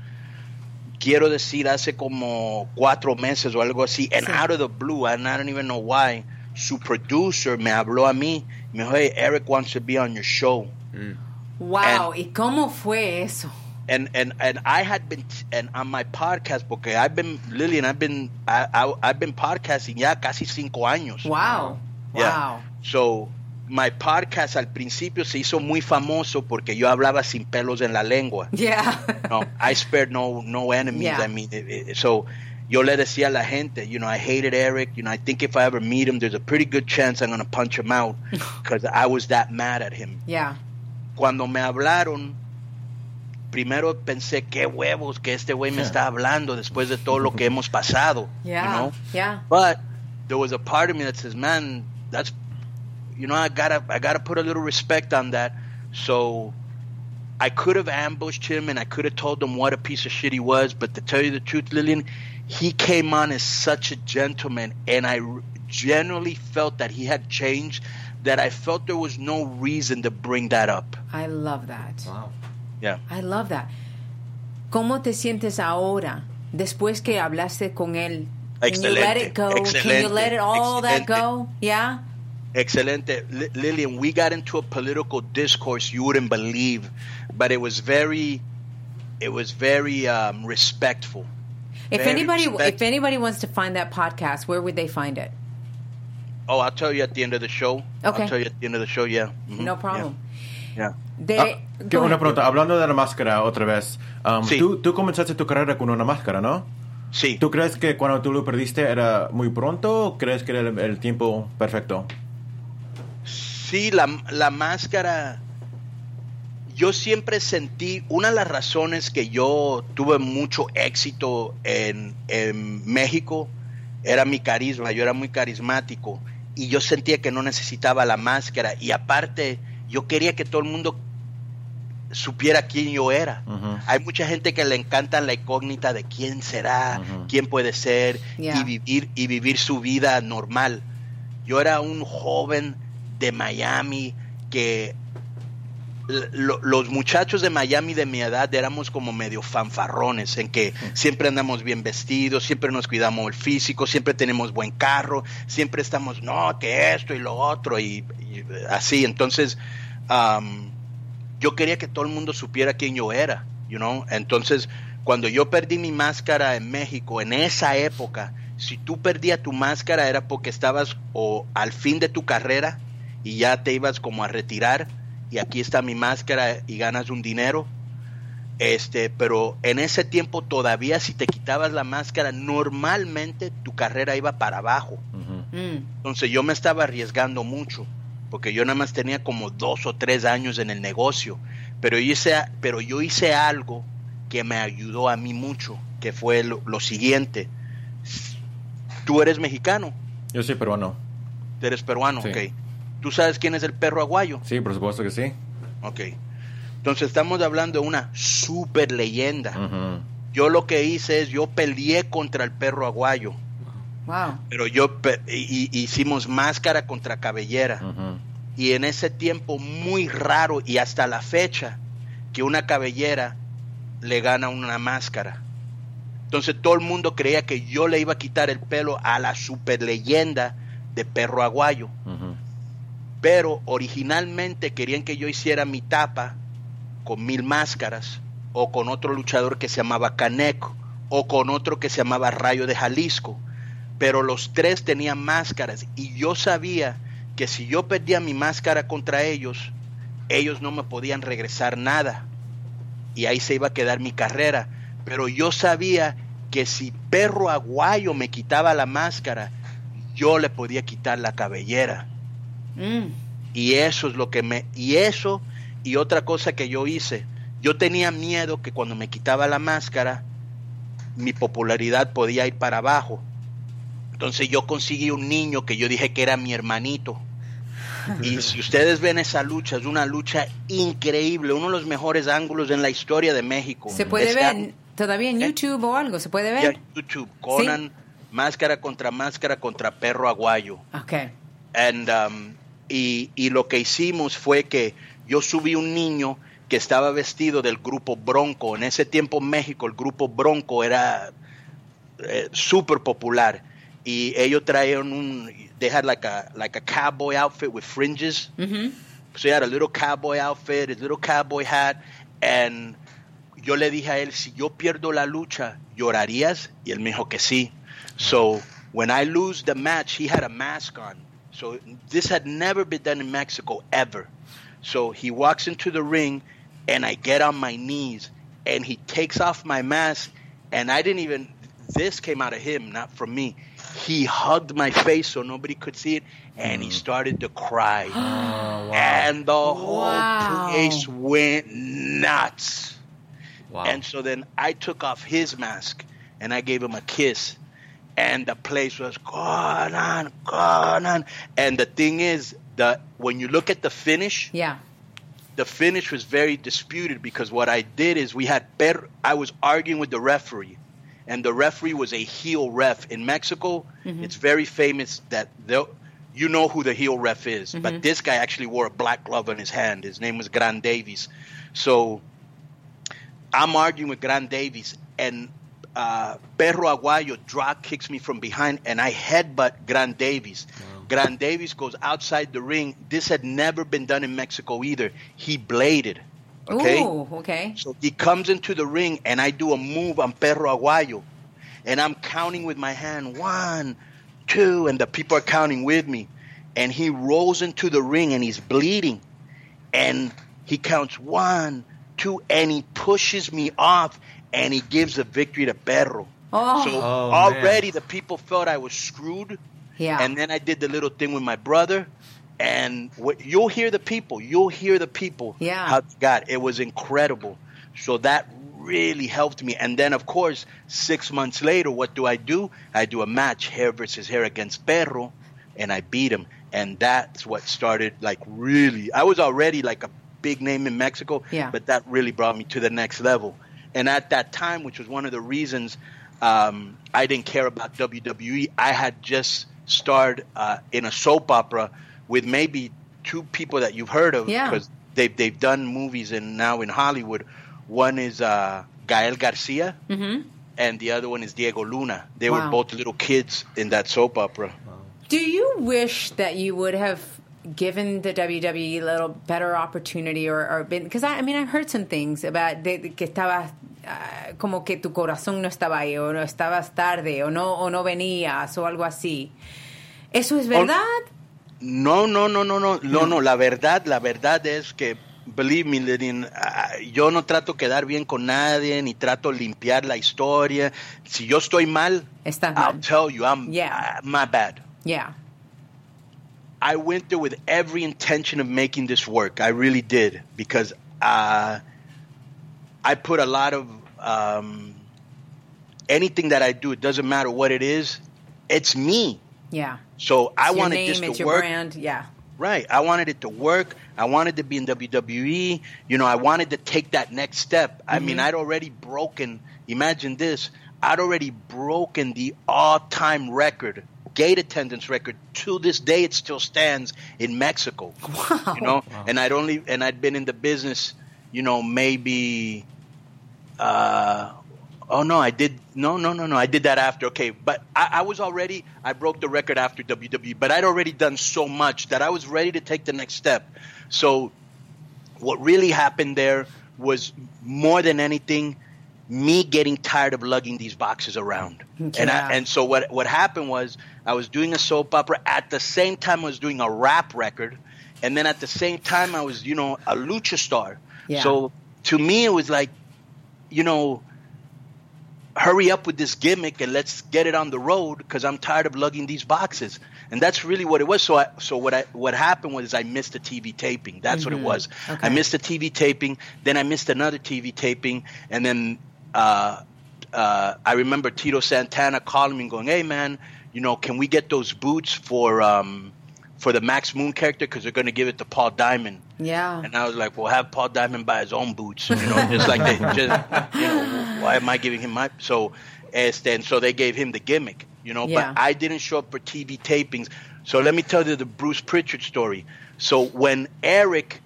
quiero decir, hace como cuatro meses o algo así. And Sí. out of the blue, and I don't even know why, su producer me habló a mí. Me dijo, hey, Eric wants to be on your show. Wow. ¿Y cómo fue eso? And and and I had been and on my podcast porque I've been Lillian I've been I, I I've been podcasting ya casi cinco años. Wow. Yeah. Wow. So my podcast al principio se hizo muy famoso porque yo hablaba sin pelos en la lengua. Yeah. No, I spared no no enemies. Yeah. I mean, it- it- so yo le decía a la gente, you know, I hated Eric. You know, I think if I ever meet him, there's a pretty good chance I'm gonna punch him out because I was that mad at him. Yeah. cuando me hablaron, primero pensé, qué huevos que este güey me está hablando después de todo lo que hemos pasado. Yeah. You know? Yeah. But there was a part of me that says, man, that's, you know, I gotta, I gotta put a little respect on that. So I could have ambushed him and I could have told him what a piece of shit he was. But to tell you the truth, Lillian, he came on as such a gentleman, and I genuinely felt that he had changed. That I felt there was no reason to bring that up. I love that. Wow. Yeah. I love that. ¿Cómo te sientes ahora después que hablaste con él? Can you let it go? Can you let it all that go? Yeah. Excelente. Li- Lillian, we got into a political discourse you wouldn't believe, but it was very, it was very um, respectful. If Very anybody, if anybody wants to find that podcast, where would they find it? Oh, I'll tell you at the end of the show. Okay. I'll tell you at the end of the show. Yeah. Mhm, No problem. Yeah. De, Ah, que una pregunta, hablando de la máscara otra vez. um, Sí. tú, tú comenzaste tu carrera con una máscara, ¿no? Sí. ¿Tú crees que cuando tú lo perdiste era muy pronto o crees que era el, el tiempo perfecto? Sí, la, la máscara. Yo siempre sentí, una de las razones que yo tuve mucho éxito en, en México era mi carisma, yo era muy carismático y yo sentía que no necesitaba la máscara y aparte yo quería que todo el mundo supiera quién yo era. Hay mucha gente que le encanta la incógnita de quién será, quién puede ser Yeah. y vivir y vivir su vida normal. Yo era un joven de Miami que lo- los muchachos de Miami de mi edad éramos como medio fanfarrones, en que siempre andamos bien vestidos, siempre nos cuidamos el físico, siempre tenemos buen carro, siempre estamos, no, que esto y lo otro, y, y así. Entonces, am, yo quería que todo el mundo supiera quién yo era, you know. Entonces, cuando yo perdí mi máscara en México, en esa época, si tú perdías tu máscara era porque estabas o al fin de tu carrera y ya te ibas como a retirar y aquí está mi máscara y ganas un dinero. Este, pero en ese tiempo todavía si te quitabas la máscara, normalmente tu carrera iba para abajo. Mm. Entonces yo me estaba arriesgando mucho, porque yo nada más tenía como dos o tres años en el negocio, pero yo hice, pero yo hice algo que me ayudó a mí mucho, que fue lo, lo siguiente. Tú eres mexicano, Yo soy peruano. tú eres peruano, Sí. ok. ¿Tú sabes quién es el perro aguayo? Sí, por supuesto que sí. Ok. Entonces estamos hablando de una super leyenda. Yo lo que hice es, yo peleé contra el perro aguayo, Wow. pero yo y- y- hicimos máscara contra cabellera. Y en ese tiempo muy raro y hasta la fecha que una cabellera le gana una máscara. Entonces todo el mundo creía que yo le iba a quitar el pelo a la super leyenda de perro aguayo. Pero originalmente querían que yo hiciera mi tapa con mil máscaras o con otro luchador que se llamaba Caneco o con otro que se llamaba Rayo de Jalisco. Pero los tres tenían máscaras y yo sabía que si yo perdía mi máscara contra ellos, ellos no me podían regresar nada. Y ahí se iba a quedar mi carrera. Pero yo sabía que si Perro Aguayo me quitaba la máscara, yo le podía quitar la cabellera. Mm. Y eso es lo que me... Y eso y otra cosa que yo hice. Yo tenía miedo que cuando me quitaba la máscara, mi popularidad podía ir para abajo. Entonces yo conseguí un niño que yo dije que era mi hermanito. Y si ustedes ven esa lucha, es una lucha increíble, uno de los mejores ángulos en la historia de México. ¿Se puede ver todavía en ¿Eh? YouTube o algo? ¿Se puede ver? YouTube, Conan, máscara contra máscara contra perro aguayo. Ok. And, um, y, y lo que hicimos fue que yo subí un niño que estaba vestido del grupo Bronco. En ese tiempo en México el grupo Bronco era eh, súper popular. Y ellos un, they had like a, like a cowboy outfit with fringes. Ujú. So he had a little cowboy outfit, his little cowboy hat, and yo le dije a él, si yo pierdo la lucha, ¿llorarías? Y él me dijo que sí. So when I lose the match, he had a mask on. So this had never been done in Mexico ever. So he walks into the ring, and I get on my knees, and he takes off my mask, and I didn't even. This came out of him, not from me. He hugged my face so nobody could see it, and he mm. started to cry and the whole Wow. place went nuts. Wow. And so then I took off his mask and I gave him a kiss, and the place was gone on, gone on. And the thing is, that when you look at the finish, Yeah. the finish was very disputed because what I did is we had per- I was arguing with the referee, and the referee was a heel ref in Mexico. It's very famous that you know who the heel ref is, but this guy actually wore a black glove on his hand. His name was Gran Davies. So I'm arguing with Gran Davies, and uh, Perro Aguayo drop kicks me from behind, and I headbutt Gran Davies. Gran Davies goes outside the ring. This had never been done in Mexico either. He bladed. Okay. Ooh, okay. So he comes into the ring, and I do a move on Perro Aguayo, and I'm counting with my hand one, two, and the people are counting with me. And he rolls into the ring, and he's bleeding. And he counts one, two, and he pushes me off, and he gives the victory to Perro. Oh. So Oh, already man. the people felt I was screwed. Yeah. And then I did the little thing with my brother, and what, you'll hear the people. You'll hear the people. Yeah. How God, it was incredible. So that really helped me. And then, of course, six months later, what do I do? I do a match, hair versus hair against Perro, and I beat him. And that's what started, like, really. I was already like a big name in Mexico, Yeah. but that really brought me to the next level. And at that time, which was one of the reasons um, I didn't care about WWE, I had just starred uh, in a soap opera with maybe two people that you've heard of Yeah. because they've they've done movies in now in Hollywood. One is uh, Gael Garcia, Mhm. and the other one is Diego Luna. They Wow. were both little kids in that soap opera. Do you wish that you would have given the WWE a little better opportunity or, or been because I, I mean I've heard some things about de, que estabas ah, como que tu corazón no estaba ahí o no estabas tarde o no o no venías o algo así. ¿Eso es verdad? No, no, no, no, no, no, no. La verdad, la verdad es que, believe me, Lynn, ah, yo no trato quedar bien con nadie ni trato limpiar la historia. Si yo estoy mal, Estás I'll mal. tell you, I'm Yeah. ah, my bad. Yeah. I went there with every intention of making this work. I really did because uh, I put a lot of um, anything that I do. It doesn't matter what it is. It's me. Yeah. So I It's your wanted name, this it's to your work. brand. Yeah. Right. I wanted it to work. I wanted to be in WWE. You know, I wanted to take that next step. I mean, I'd already broken, imagine this, I'd already broken the all time record, gate attendance record. To this day, it still stands in Mexico. Wow. You know, and I'd only, and I'd been in the business, you know, maybe, uh, Oh no, I did. No, no, no, no. I did that after. Okay, but I, I was already. I broke the record after WWE, but I'd already done so much that I was ready to take the next step. So, what really happened there was more than anything, me getting tired of lugging these boxes around. And I, and so what what happened was I was doing a soap opera at the same time I was doing a rap record, and then at the same time I was you know a lucha star. Yeah. So to me it was like, you know, hurry up with this gimmick and let's get it on the road because I'm tired of lugging these boxes. And that's really what it was. So I, so what I what happened was I missed a TV taping. That's what it was. Okay. I missed a TV taping. Then I missed another TV taping, and then uh, uh, I remember Tito Santana calling me and going, "Hey man, you know, can we get those boots for um, for the Max Moon character because they're going to give it to Paul Diamond." Yeah. And I was like, well, have Paul Diamond buy his own boots, you know, just like they, just, you know, why am I giving him my? So, este, and so they gave him the gimmick, you know, Yeah. but I didn't show up for TV tapings. So let me tell you the Bruce Pritchard story. So when Eric,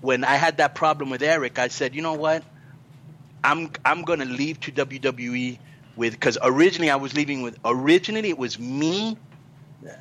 when I had that problem with Eric, I said, you know what, I'm I'm gonna leave to WWE with because originally I was leaving with originally it was me.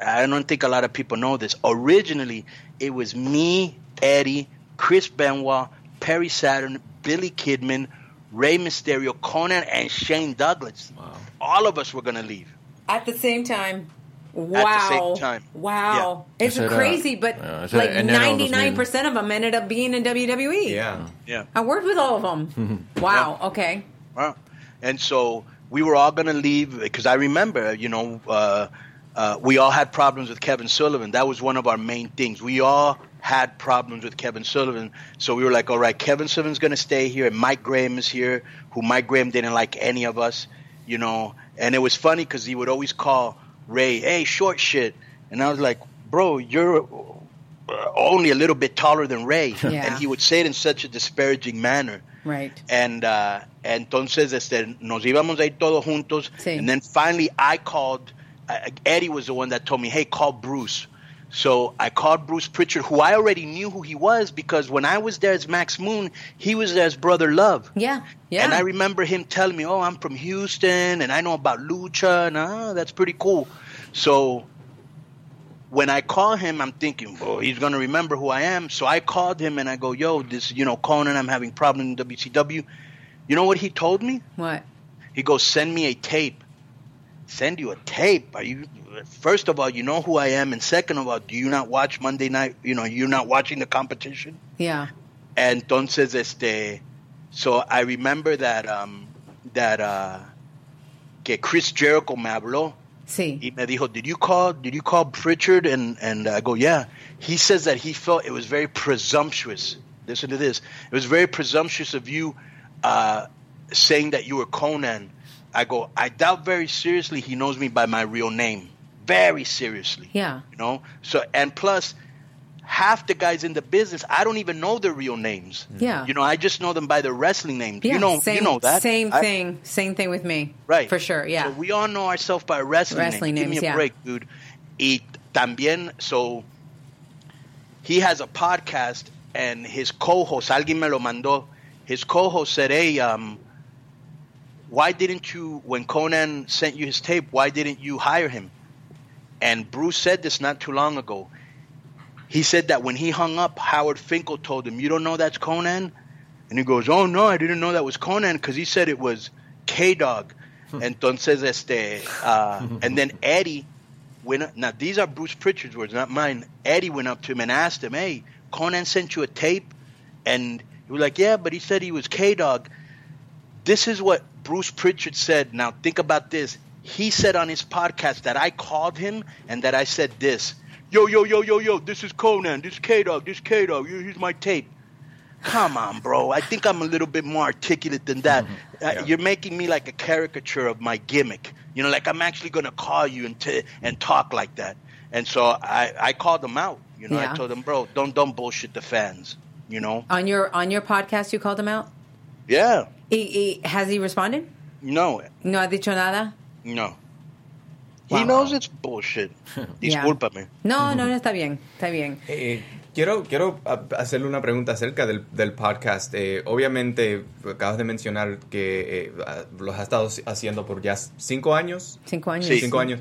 I don't think a lot of people know this. Originally, it was me, Eddie, Chris Benoit, Perry Saturn, Billy Kidman, Rey Mysterio, Conan, and Shane Douglas. All of us were gonna leave. At the same time. Wow. At the same time. Wow. It's Ese era- crazy, but yeah, ese era like 99% of them ended up being in WWE. Yeah. Yeah. I worked with all of them. wow. Okay. Wow. And so we were all going to leave because I remember, you know, uh, uh, we all had problems with Kevin Sullivan. That was one of our main things. We all had problems with Kevin Sullivan. So we were like, all right, Kevin Sullivan's going to stay here, and Mike Graham is here, who Mike Graham didn't like any of us, you know. And it was funny because he would always call Ray, hey, short shit. And I was like, bro, you're uh, only a little bit taller than Ray. Yeah. And he would say it in such a disparaging manner. Right. And uh, entonces este, nos íbamos a ir todos juntos. Sí. And then finally I called, Eddie was the one that told me, hey, call Bruce. So I called Bruce Pritchard, who I already knew who he was because when I was there as Max Moon, he was there as Brother Love. Yeah. Yeah. And I remember him telling me, "Oh, I'm from Houston, and I know about lucha, and ah, that's pretty cool." So when I call him, I'm thinking, "Oh, he's gonna remember who I am." So I called him and I go, "Yo, this, you know, Conan, I'm having problems in WCW." You know what he told me? what? He goes, "Send me a tape." Send you a tape? Are you? First of all, you know who I am, and second of all, do you not watch Monday night? You know, you're not watching the competition. Yeah. And entonces, este, so I remember that, um, that, uh, que Chris Jericho me habló Sí. y me dijo, did you call, did you call Pritchard? And, and I go, yeah. He says that he felt it was very presumptuous. Listen to this. It was very presumptuous of you, uh, saying that you were Conan. I go, I doubt very seriously he knows me by my real name. Very seriously. Yeah. You know? So, and plus, half the guys in the business, I don't even know their real names. Yeah. You know, I just know them by their wrestling names. Yeah, you know, same, you know that. Same I- thing. Same thing with me. Right. For sure. Yeah. So we all know ourselves by wrestling, Wrestling names. names, Give me a yeah. break, dude. Y también, so he has a podcast and his co-host, alguien me lo mandó. His co-host said, "Hey, um, why didn't you, when Conan sent you his tape, why didn't you hire him?" And Bruce said this not too long ago. He said that when he hung up, Howard Finkel told him, "You don't know that's Conan," and he goes, "Oh no, I didn't know that was Conan because he said it was K Dog." Entonces, este, uh, and then Eddie went. Up, now these are Bruce Pritchard's words, not mine. Eddie went up to him and asked him, "Hey, Conan sent you a tape?" And he was like, "Yeah, but he said he was K Dog." This is what Bruce Pritchard said. Now think about this. He said on his podcast that I called him and that I said this. Yo, yo, yo, yo, yo, this is Conan, this is K Dog, this is K Dog, here's my tape. Come on, bro. I think I'm a little bit more articulate than that. Uh, you're making me like a caricature of my gimmick. You know, like I'm actually going to call you and, t- and talk like that. And so I, I called him out. You know, Yeah. I told him, bro, don't don't bullshit the fans. You know? on your on your podcast, you called him out. Yeah. Y, y, has he responded? No, No ha dicho nada. no. He Wow. knows it's bullshit. Yeah. Discúlpame. No, no, no está bien, está bien. Eh, quiero quiero a- hacerle una pregunta acerca del, del podcast. Eh, obviamente, acabas de mencionar que eh, los has estado haciendo por ya cinco años. Cinco años. Sí. Cinco años.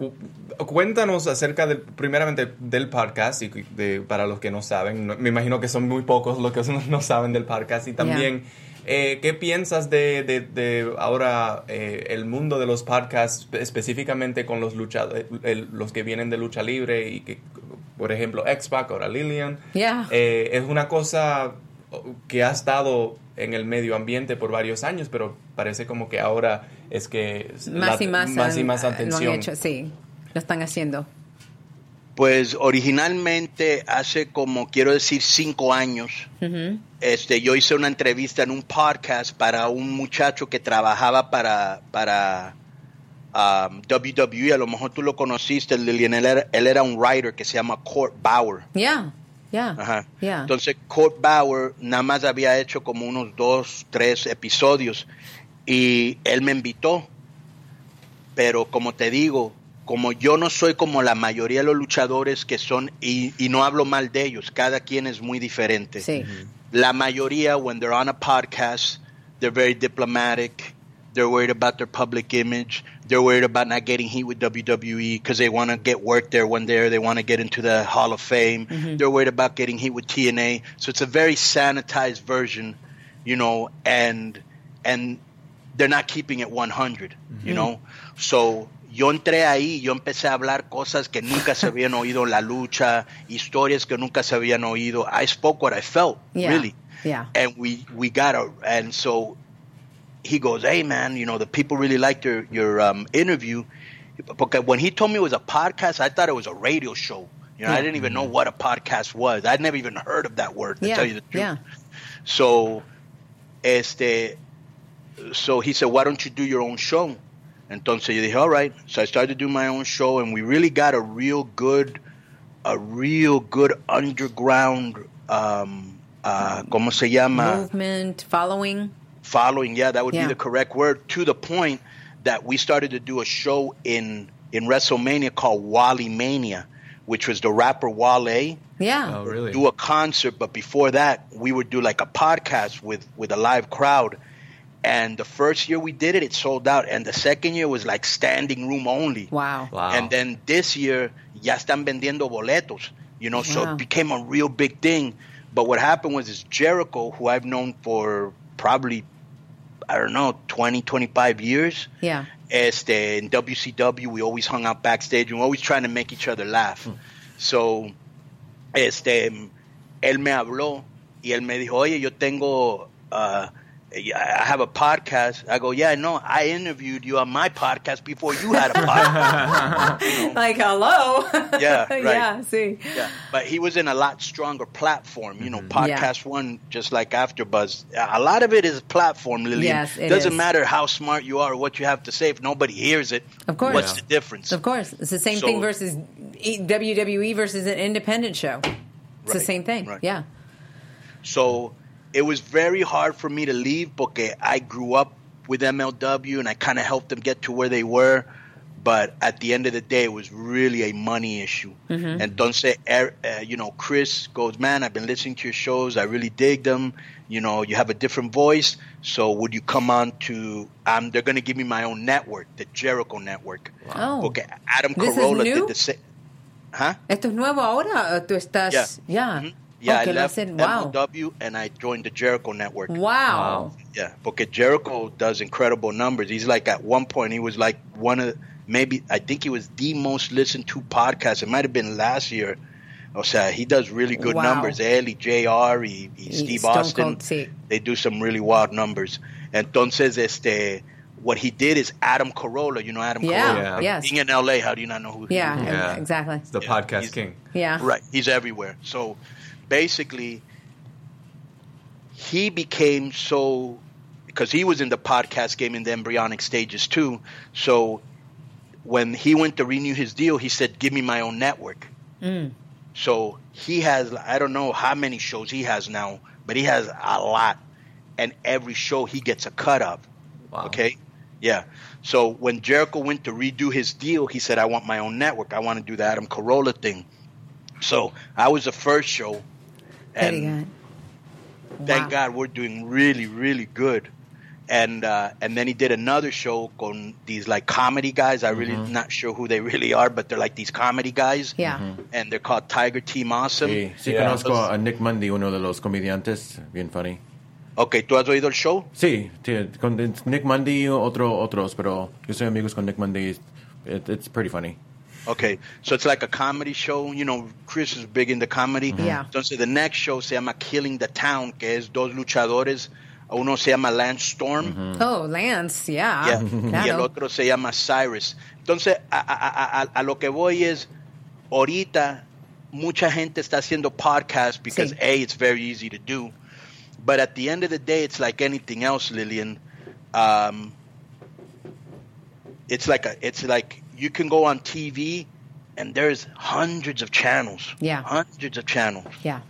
Eh, cu- cuéntanos acerca, del, primeramente, del podcast, y de, para los que no saben. no- me imagino que son muy pocos los que no saben del podcast. Y también, eh, ¿qué piensas de, de- de ahora eh, el mundo de los podcasts, específicamente con los luchadores, los que vienen de lucha libre y que, por ejemplo, X-Pac, ahora Lillian? Yeah. Eh, es una cosa que ha estado en el medio ambiente por varios años, pero parece como que ahora es que más la- y más, más y más lo han atención. hecho, sí, lo están haciendo. Pues originalmente hace como quiero decir cinco años, este, yo hice una entrevista en un podcast para un muchacho que trabajaba para, para um, WWE, a lo mejor tú lo conociste, Lilian, él era, él era un writer que se llama Court Bauer. Yeah, yeah, Ajá. yeah. Entonces, Court Bauer nada más había hecho como unos dos, tres episodios y él me invitó. Pero como te digo, como yo no soy como la mayoría de los luchadores que son, y, y no hablo mal de ellos, cada quien es muy diferente. sí. La mayoría, when they're on a podcast, they're very diplomatic. They're worried about their public image. They're worried about not getting heat with WWE because they want to get work there when they're they want to get into the Hall of Fame. They're worried about getting heat with TNA. So it's a very sanitized version, you know, and and they're not keeping it 100, you know. So yo entré ahí, yo empecé a hablar cosas que nunca se habían oído en la lucha, historias que nunca se habían oído. I spoke what I felt, Yeah. really. Yeah. And we we got a and so he goes, "Hey man, you know, the people really liked your your um, interview." Because when he told me it was a podcast, I thought it was a radio show. You know, I didn't even know what a podcast was. I'd never even heard of that word, to Yeah, tell you the truth. yeah. So, este, so he said, why don't you do your own show? Entonces yo dije, all right. So I started to do my own show, and we really got a real good, a real good underground, um, uh, ¿cómo se llama? Movement, following. Following. Yeah, that would Yeah. be the correct word. To the point that we started to do a show in in WrestleMania called Wally Mania, which was the rapper Wale Yeah. Oh, really? do a concert, but before that, we would do like a podcast with with a live crowd. And the first year we did it, it sold out, and the second year was like standing room only. Wow. Wow. And then this year, ya están vendiendo boletos, you know, so it became a real big thing. But what happened was is Jericho, who I've known for probably, I don't know, 20, 25 years, Yeah. este, in WCW, we always hung out backstage and we were always trying to make each other laugh. So, este, él me habló y él me dijo, oye, yo tengo, uh, I have a podcast. I go, yeah, no, I interviewed you on my podcast before you had a podcast. Like, hello. Yeah, right. yeah, sí. yeah, but he was in a lot stronger platform. You know, mm-hmm. Yeah. podcast one, just like AfterBuzz. A lot of it is platform, Lillian. Yes, it Doesn't is. matter how smart you are or what you have to say. If nobody hears it, Of course. what's the difference? Of course. It's the same So- thing versus E- WWE versus an independent show. It's the same thing. right. Yeah. So it was very hard for me to leave because I grew up with MLW and I kind of helped them get to where they were. But at the end of the day, it was really a money issue. Mm-hmm. And don't say, uh, you know, Chris goes, man, I've been listening to your shows. I really dig them. You know, you have a different voice. So would you come on to? Um, they're going to give me my own network, the Jericho Network. Oh. Okay, Adam This Carolla did the same. Huh? ¿Esto es nuevo ahora? Tú estás...? Yeah. Yeah. Mhm. Yeah, Okay, I left listen, wow. MLW and I joined the Jericho Network. Wow. Yeah, because Jericho does incredible numbers. He's like at one point he was like one of maybe I think he was the most listened to podcast. It might have been last year. O sea, he does really good Wow. numbers. Él y JR y, y Y Steve Stone Austin, Cold, sí. they do some really wild numbers. And entonces, este, what he did is Adam Carolla. You know Adam Yeah, Carolla. Yeah. yes. Being in LA, how do you not know who? he Yeah, is? Yeah. exactly. It's the Yeah, podcast he's- king. Yeah. Right. He's everywhere. So basically, he became so because he was in the podcast game in the embryonic stages too. So when he went to renew his deal, he said, "Give me my own network." Mm. So he has I don't know how many shows he has now, but he has a lot, and every show he gets a cut of. Wow. Okay. Yeah. So when Jericho went to redo his deal, he said, I want my own network. I want to do the Adam Carolla thing. So I was the first show. Very And good. thank Wow. God we're doing really, really good. And uh, and then he did another show on these like comedy guys. I really not sure who they really are, but they're like these comedy guys. Yeah. And they're called Tiger Team Awesome. Sí, sí Yeah. conozco a Nick Mundy, uno de los comediantes, bien funny. Okay, ¿tú has oído el show? Sí, sí, con Nick Mundy y otro, otros, pero yo soy amigos con Nick Mundy. It, it's pretty funny. Okay, so it's like a comedy show. You know, Chris is big into comedy. Yeah. Entonces, the next show se llama Killing the Town, que es dos luchadores. Uno se llama Lance Storm Oh, Lance, yeah. yeah, y el Claro. otro se llama Cyrus. Entonces, a, a- a- a lo que voy es, ahorita mucha gente está haciendo podcasts because Sí. A, it's very easy to do. But at the end of the day, it's like anything else, Lillian. Um, it's like a, it's like you can go on TV and there's hundreds of channels. Yeah. Hundreds of channels. Yeah.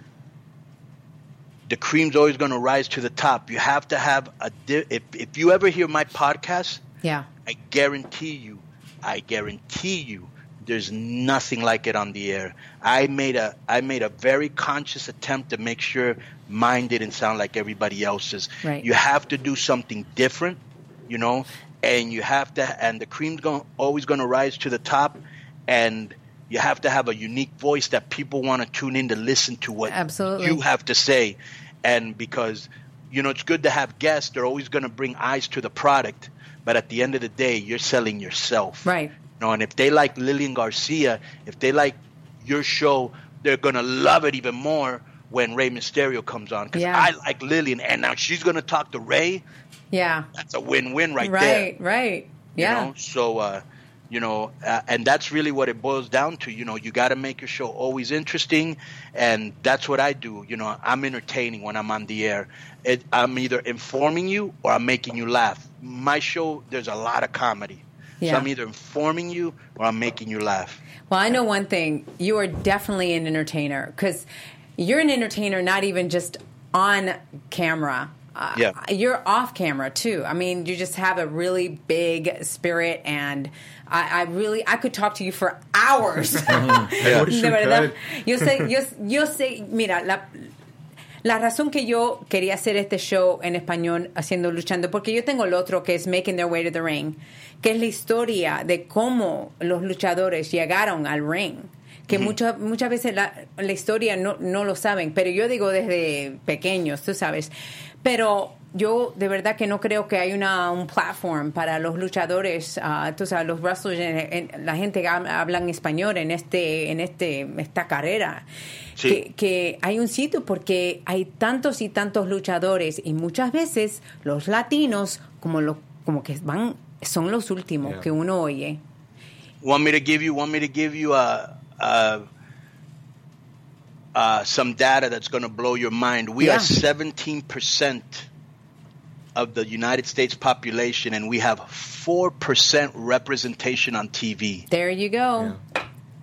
The cream's always going to rise to the top. You have to have a di- if if you ever hear my podcast, Yeah. I guarantee you, I guarantee you, there's nothing like it on the air. I made a I made a very conscious attempt to make sure mine didn't sound like everybody else's. Right. You have to do something different, you know, and you have to and the cream's going always going to rise to the top and you have to have a unique voice that people want to tune in to listen to what Absolutely. you have to say. And because you know, it's good to have guests. They're always going to bring eyes to the product. But at the end of the day, you're selling yourself. Right. You know, and if they like Lillian Garcia, if they like your show, they're going to love it even more when Rey Mysterio comes on. Because Yeah. I like Lillian. And now she's going to talk to Ray. Yeah. That's a win-win right, there. Right, right. You Yeah. know? So, uh, you know, uh, and that's really what it boils down to. You know, you got to make your show always interesting, and that's what I do. You know, I'm entertaining when I'm on the air. It, I'm either informing you or I'm making you laugh. My show, there's a lot of comedy. Yeah. So I'm either informing you or I'm making you laugh. Well, I know one thing. You are definitely an entertainer because you're an entertainer not even just on camera. Uh, Yeah. You're off camera too. I mean, you just have a really big spirit, and I, I really I could talk to you for hours. De verdad. Yo sé, yo, yo sé, mira, la, la razón que yo quería hacer este show en español haciendo luchando, porque yo tengo el otro que es Making Their Way to the Ring, que es la historia de cómo los luchadores llegaron al ring. que muchas muchas veces la, la historia no, no lo saben, pero yo digo desde pequeños, tú sabes. Pero yo de verdad que no creo que hay una un platform para los luchadores, tú sabes, los wrestlers, en- en- la gente que hab- habla en español en este en este esta carrera. Sí. Que, que hay un sitio porque hay tantos y tantos luchadores y muchas veces los latinos como lo como que van son los últimos Yeah. que uno oye. Want me to give you? Want me to give you a, a, uh, some data that's going to blow your mind? We Yeah. are 17 percent of the United States population, and we have four percent representation on TV. There you go.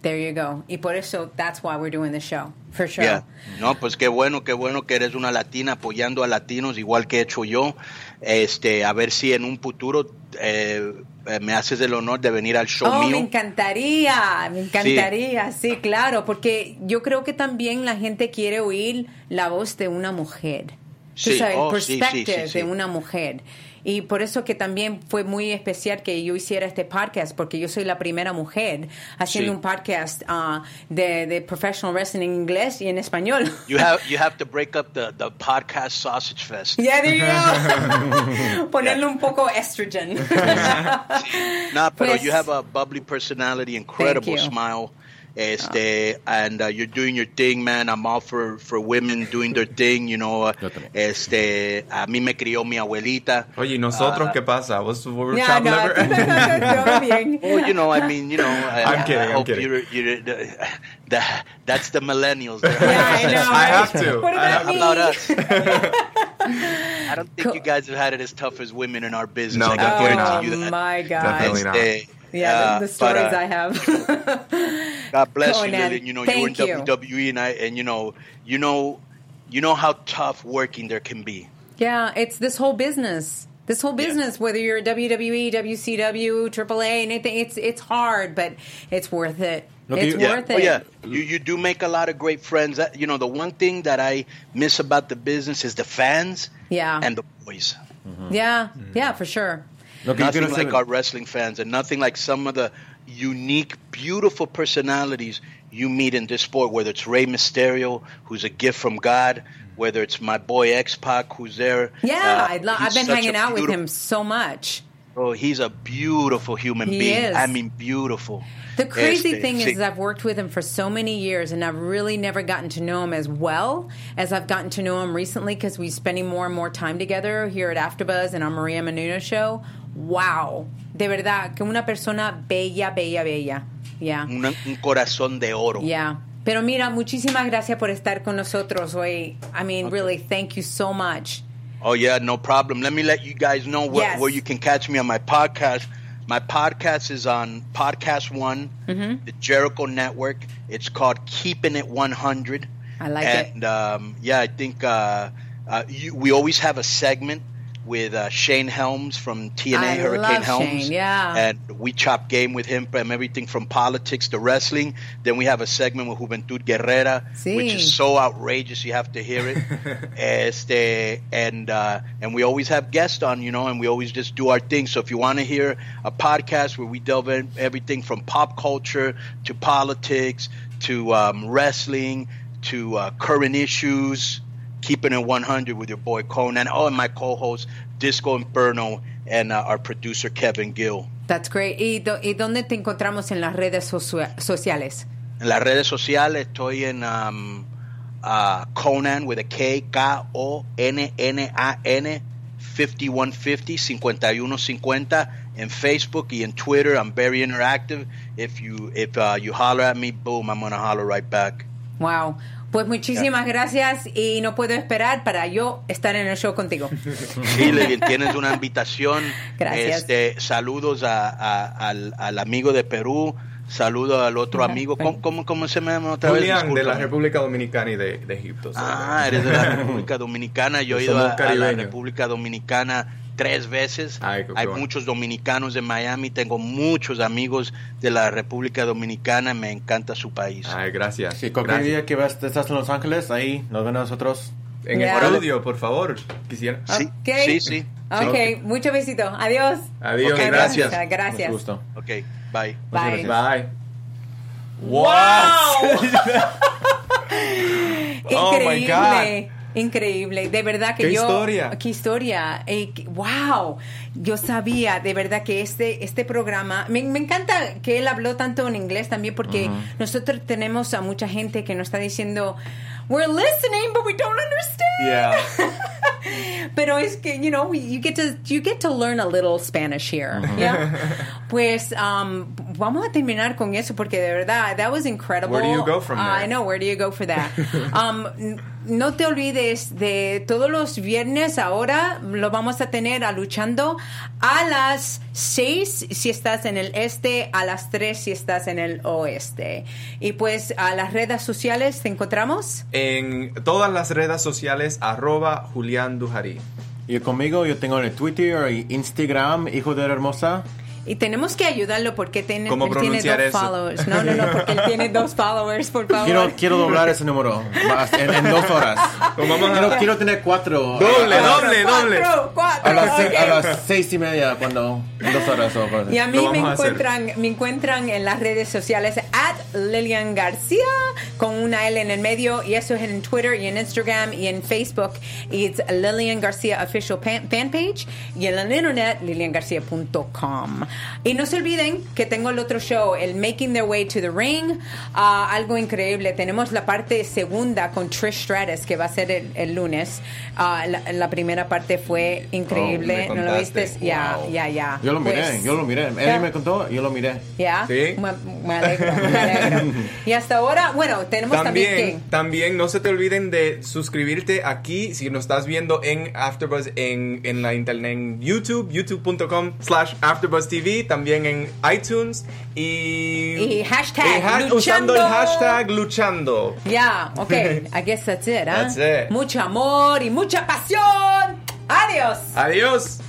There you go. Y por eso that's why we're doing the show. For sure. Yeah. No, pues qué bueno, qué bueno que eres una latina apoyando a latinos, igual que he hecho yo. Este, a ver si en un futuro eh, me haces el honor de venir al show Oh, me encantaría, me encantaría, sí. claro, porque yo creo que también la gente quiere oír la voz de una mujer. Tú Sí, sabes, el oh, perspective sí. de una mujer. Y por eso que también fue muy especial que yo hiciera este podcast, porque yo soy la primera mujer haciendo Sí. un podcast ah, de, de professional wrestling en inglés y en español. You have you have to break up the, the podcast sausage fest. Yeah, there you go. Ponerle un poco estrogen. Nah, pero Pues- you have a bubbly personality, incredible smile. Este, and uh, you're doing your thing, man. I'm all for, for women doing their thing, you know. Este, a mí me crió mi abuelita. Oye, ¿y nosotros Ah. qué pasa? ¿Vos we're Ya, no, liver? Well, you know, I mean, you know, I, I'm kidding, I I'm hope kidding. You're, you're, the, the, that's the millennials. They're Yeah, I know. I have to. What I about have- me? About us? I don't think you guys have had it as tough as women in our business. No, I can definitely guarantee not. you Oh that. my God. Definitely not. Este, Yeah, uh, the, the but, stories uh, I have. God bless you, Conan, Lillian. You know, you were in you. WWE, and I, and you know, you know, you know how tough working there can be. yeah, it's this whole business. This whole Yeah. business, whether you're WWE, WCW, AAA, anything, it's it's hard, but it's worth it. Lo que it's yo- Yeah, worth oh, it. yeah. You you do make a lot of great friends. That, you know, the one thing that I miss about the business is the fans Yeah. and the boys. yeah, yeah, for sure. Lo Nothing like hacer- our wrestling fans, and nothing like some of the unique, beautiful personalities you meet in this sport. Whether it's Rey Mysterio, who's a gift from God, whether it's my boy X Pac, who's there. Yeah, Uh, I lo- I've been hanging out with him so much. Oh, he's a beautiful human He being. is. I mean, beautiful. The crazy Este, thing sí. is, I've worked with him for so many years, and I've really never gotten to know him as well as I've gotten to know him recently because we're spending more and more time together here at AfterBuzz and on Maria Menounos show. Wow, de verdad que una persona bella, bella, bella. Yeah, un corazón de oro. yeah. Pero mira, muchísimas gracias por estar con nosotros hoy. I mean, really, thank you so much. Oh yeah, no problem. Let me let you guys know where, Yes. where you can catch me on my podcast. My podcast is on Podcast One, Mm-hmm. the Jericho Network. It's called Keeping It 100. I like it. and, um, yeah, I think uh, uh, you, we always have a segment with uh, Shane Helms from TNA I Hurricane love Helms. Shane, yeah. And we chop game with him from everything from politics to wrestling. Then we have a segment with Juventud Guerrera, Sí. which is so outrageous you have to hear it. este, and uh, and we always have guests on, you know, and we always just do our thing. So if you want to hear a podcast where we delve in everything from pop culture to politics to um, wrestling to uh, current issues, keeping it 100 with your boy Conan. Oh, and my co-host Disco Inferno and uh, our producer Kevin Gill. That's great. ¿Y, do- y dónde te encontramos en las redes socia- sociales? En las redes sociales estoy en um, uh, Conan with a K, K-O-N-N-A-N 5150, 5150 en Facebook y en Twitter. I'm very interactive. If you if uh, you holler at me, boom, I'm gonna holler right back. Wow. Pues muchísimas gracias y no puedo esperar para yo estar en el show contigo. Sí, Lilian, tienes una invitación. Gracias. Este, saludos a- a- al, al amigo de Perú. Saludo al otro amigo. ¿Cómo, cómo, cómo se llama otra vez? Julián, de la. República Dominicana y de, de Egipto. Ah, eres de la República Dominicana. Yo he ido a, a la. República Dominicana tres veces. Ay, qué Hay bueno. muchos dominicanos en Miami. Tengo muchos amigos de la República Dominicana. Me encanta su país. Ay, gracias. Sí, cualquier Gracias. día que vas, estás en Los Ángeles, ahí nos ven a nosotros. En Ya. el estudio, por favor. Quisiera. Sí, Ok. sí, sí. Ok, mucho besito. Adiós. Adiós, Ok, gracias. Gracias. Mucho gusto. Ok, bye. Bye. Bye. ¡Wow! Oh, my Increíble. Increíble, de verdad que ¿Qué yo. historia? Qué historia. Eh, wow. Yo sabía, de verdad que este, este programa. Me, me encanta que él habló tanto en inglés también, porque nosotros tenemos a mucha gente que nos está diciendo, We're listening, but we don't understand. Yeah. Pero es que, you know, you get to, you get to learn a little Spanish here. yeah? Pues um, vamos a terminar con eso porque de verdad, that was incredible. Where do you go from Ah, there? I know, where do you go for that? Um, no te olvides de todos los viernes ahora lo vamos a tener a luchando a las 6 si estás en el este, a las 3 si estás en el oeste. Y pues a las redes sociales te encontramos. En todas las redes sociales, arroba Julián Dujarí. Y conmigo yo tengo en el Twitter y Instagram, hijo de la hermosa. Y tenemos que ayudarlo porque tiene, ¿Cómo él tiene dos eso? followers. No, no, no, porque él tiene dos followers, por favor. Quiero, quiero doblar ese número en, en dos horas. Pues vamos a- quiero, quiero tener cuatro. Doble, a, doble, doble. Cuatro, cuatro, A las, a las seis y media, cuando. En dos horas o. Y a mí me encuentran, me encuentran en las redes sociales at Lilian García con una L en el medio y eso es en Twitter y en Instagram y en Facebook y it's Lilian García official pan, fan page y en el internet liliangarcia.com y no se olviden que tengo el otro show el Making Their Way to the Ring ah, algo increíble tenemos la parte segunda con Trish Stratus que va a ser el, el lunes Ah, la, la primera parte fue increíble Oh, me ¿no lo viste? ya Wow. ya ya Yo lo miré, Pues, yo lo miré. Él me contó, yo lo miré. ¿Ya? Sí. Me, me alegro, me alegro. Y hasta ahora, bueno, tenemos también, También, también no se te olviden de suscribirte aquí si nos estás viendo en AfterBuzz en, en la internet en YouTube, youtube.com slash AfterBuzzTV, también en iTunes y... Y hashtag y ha- luchando. usando el hashtag luchando. Ya, ok. I guess that's it, ¿ah? That's it. Mucho amor y mucha pasión. Adiós. Adiós.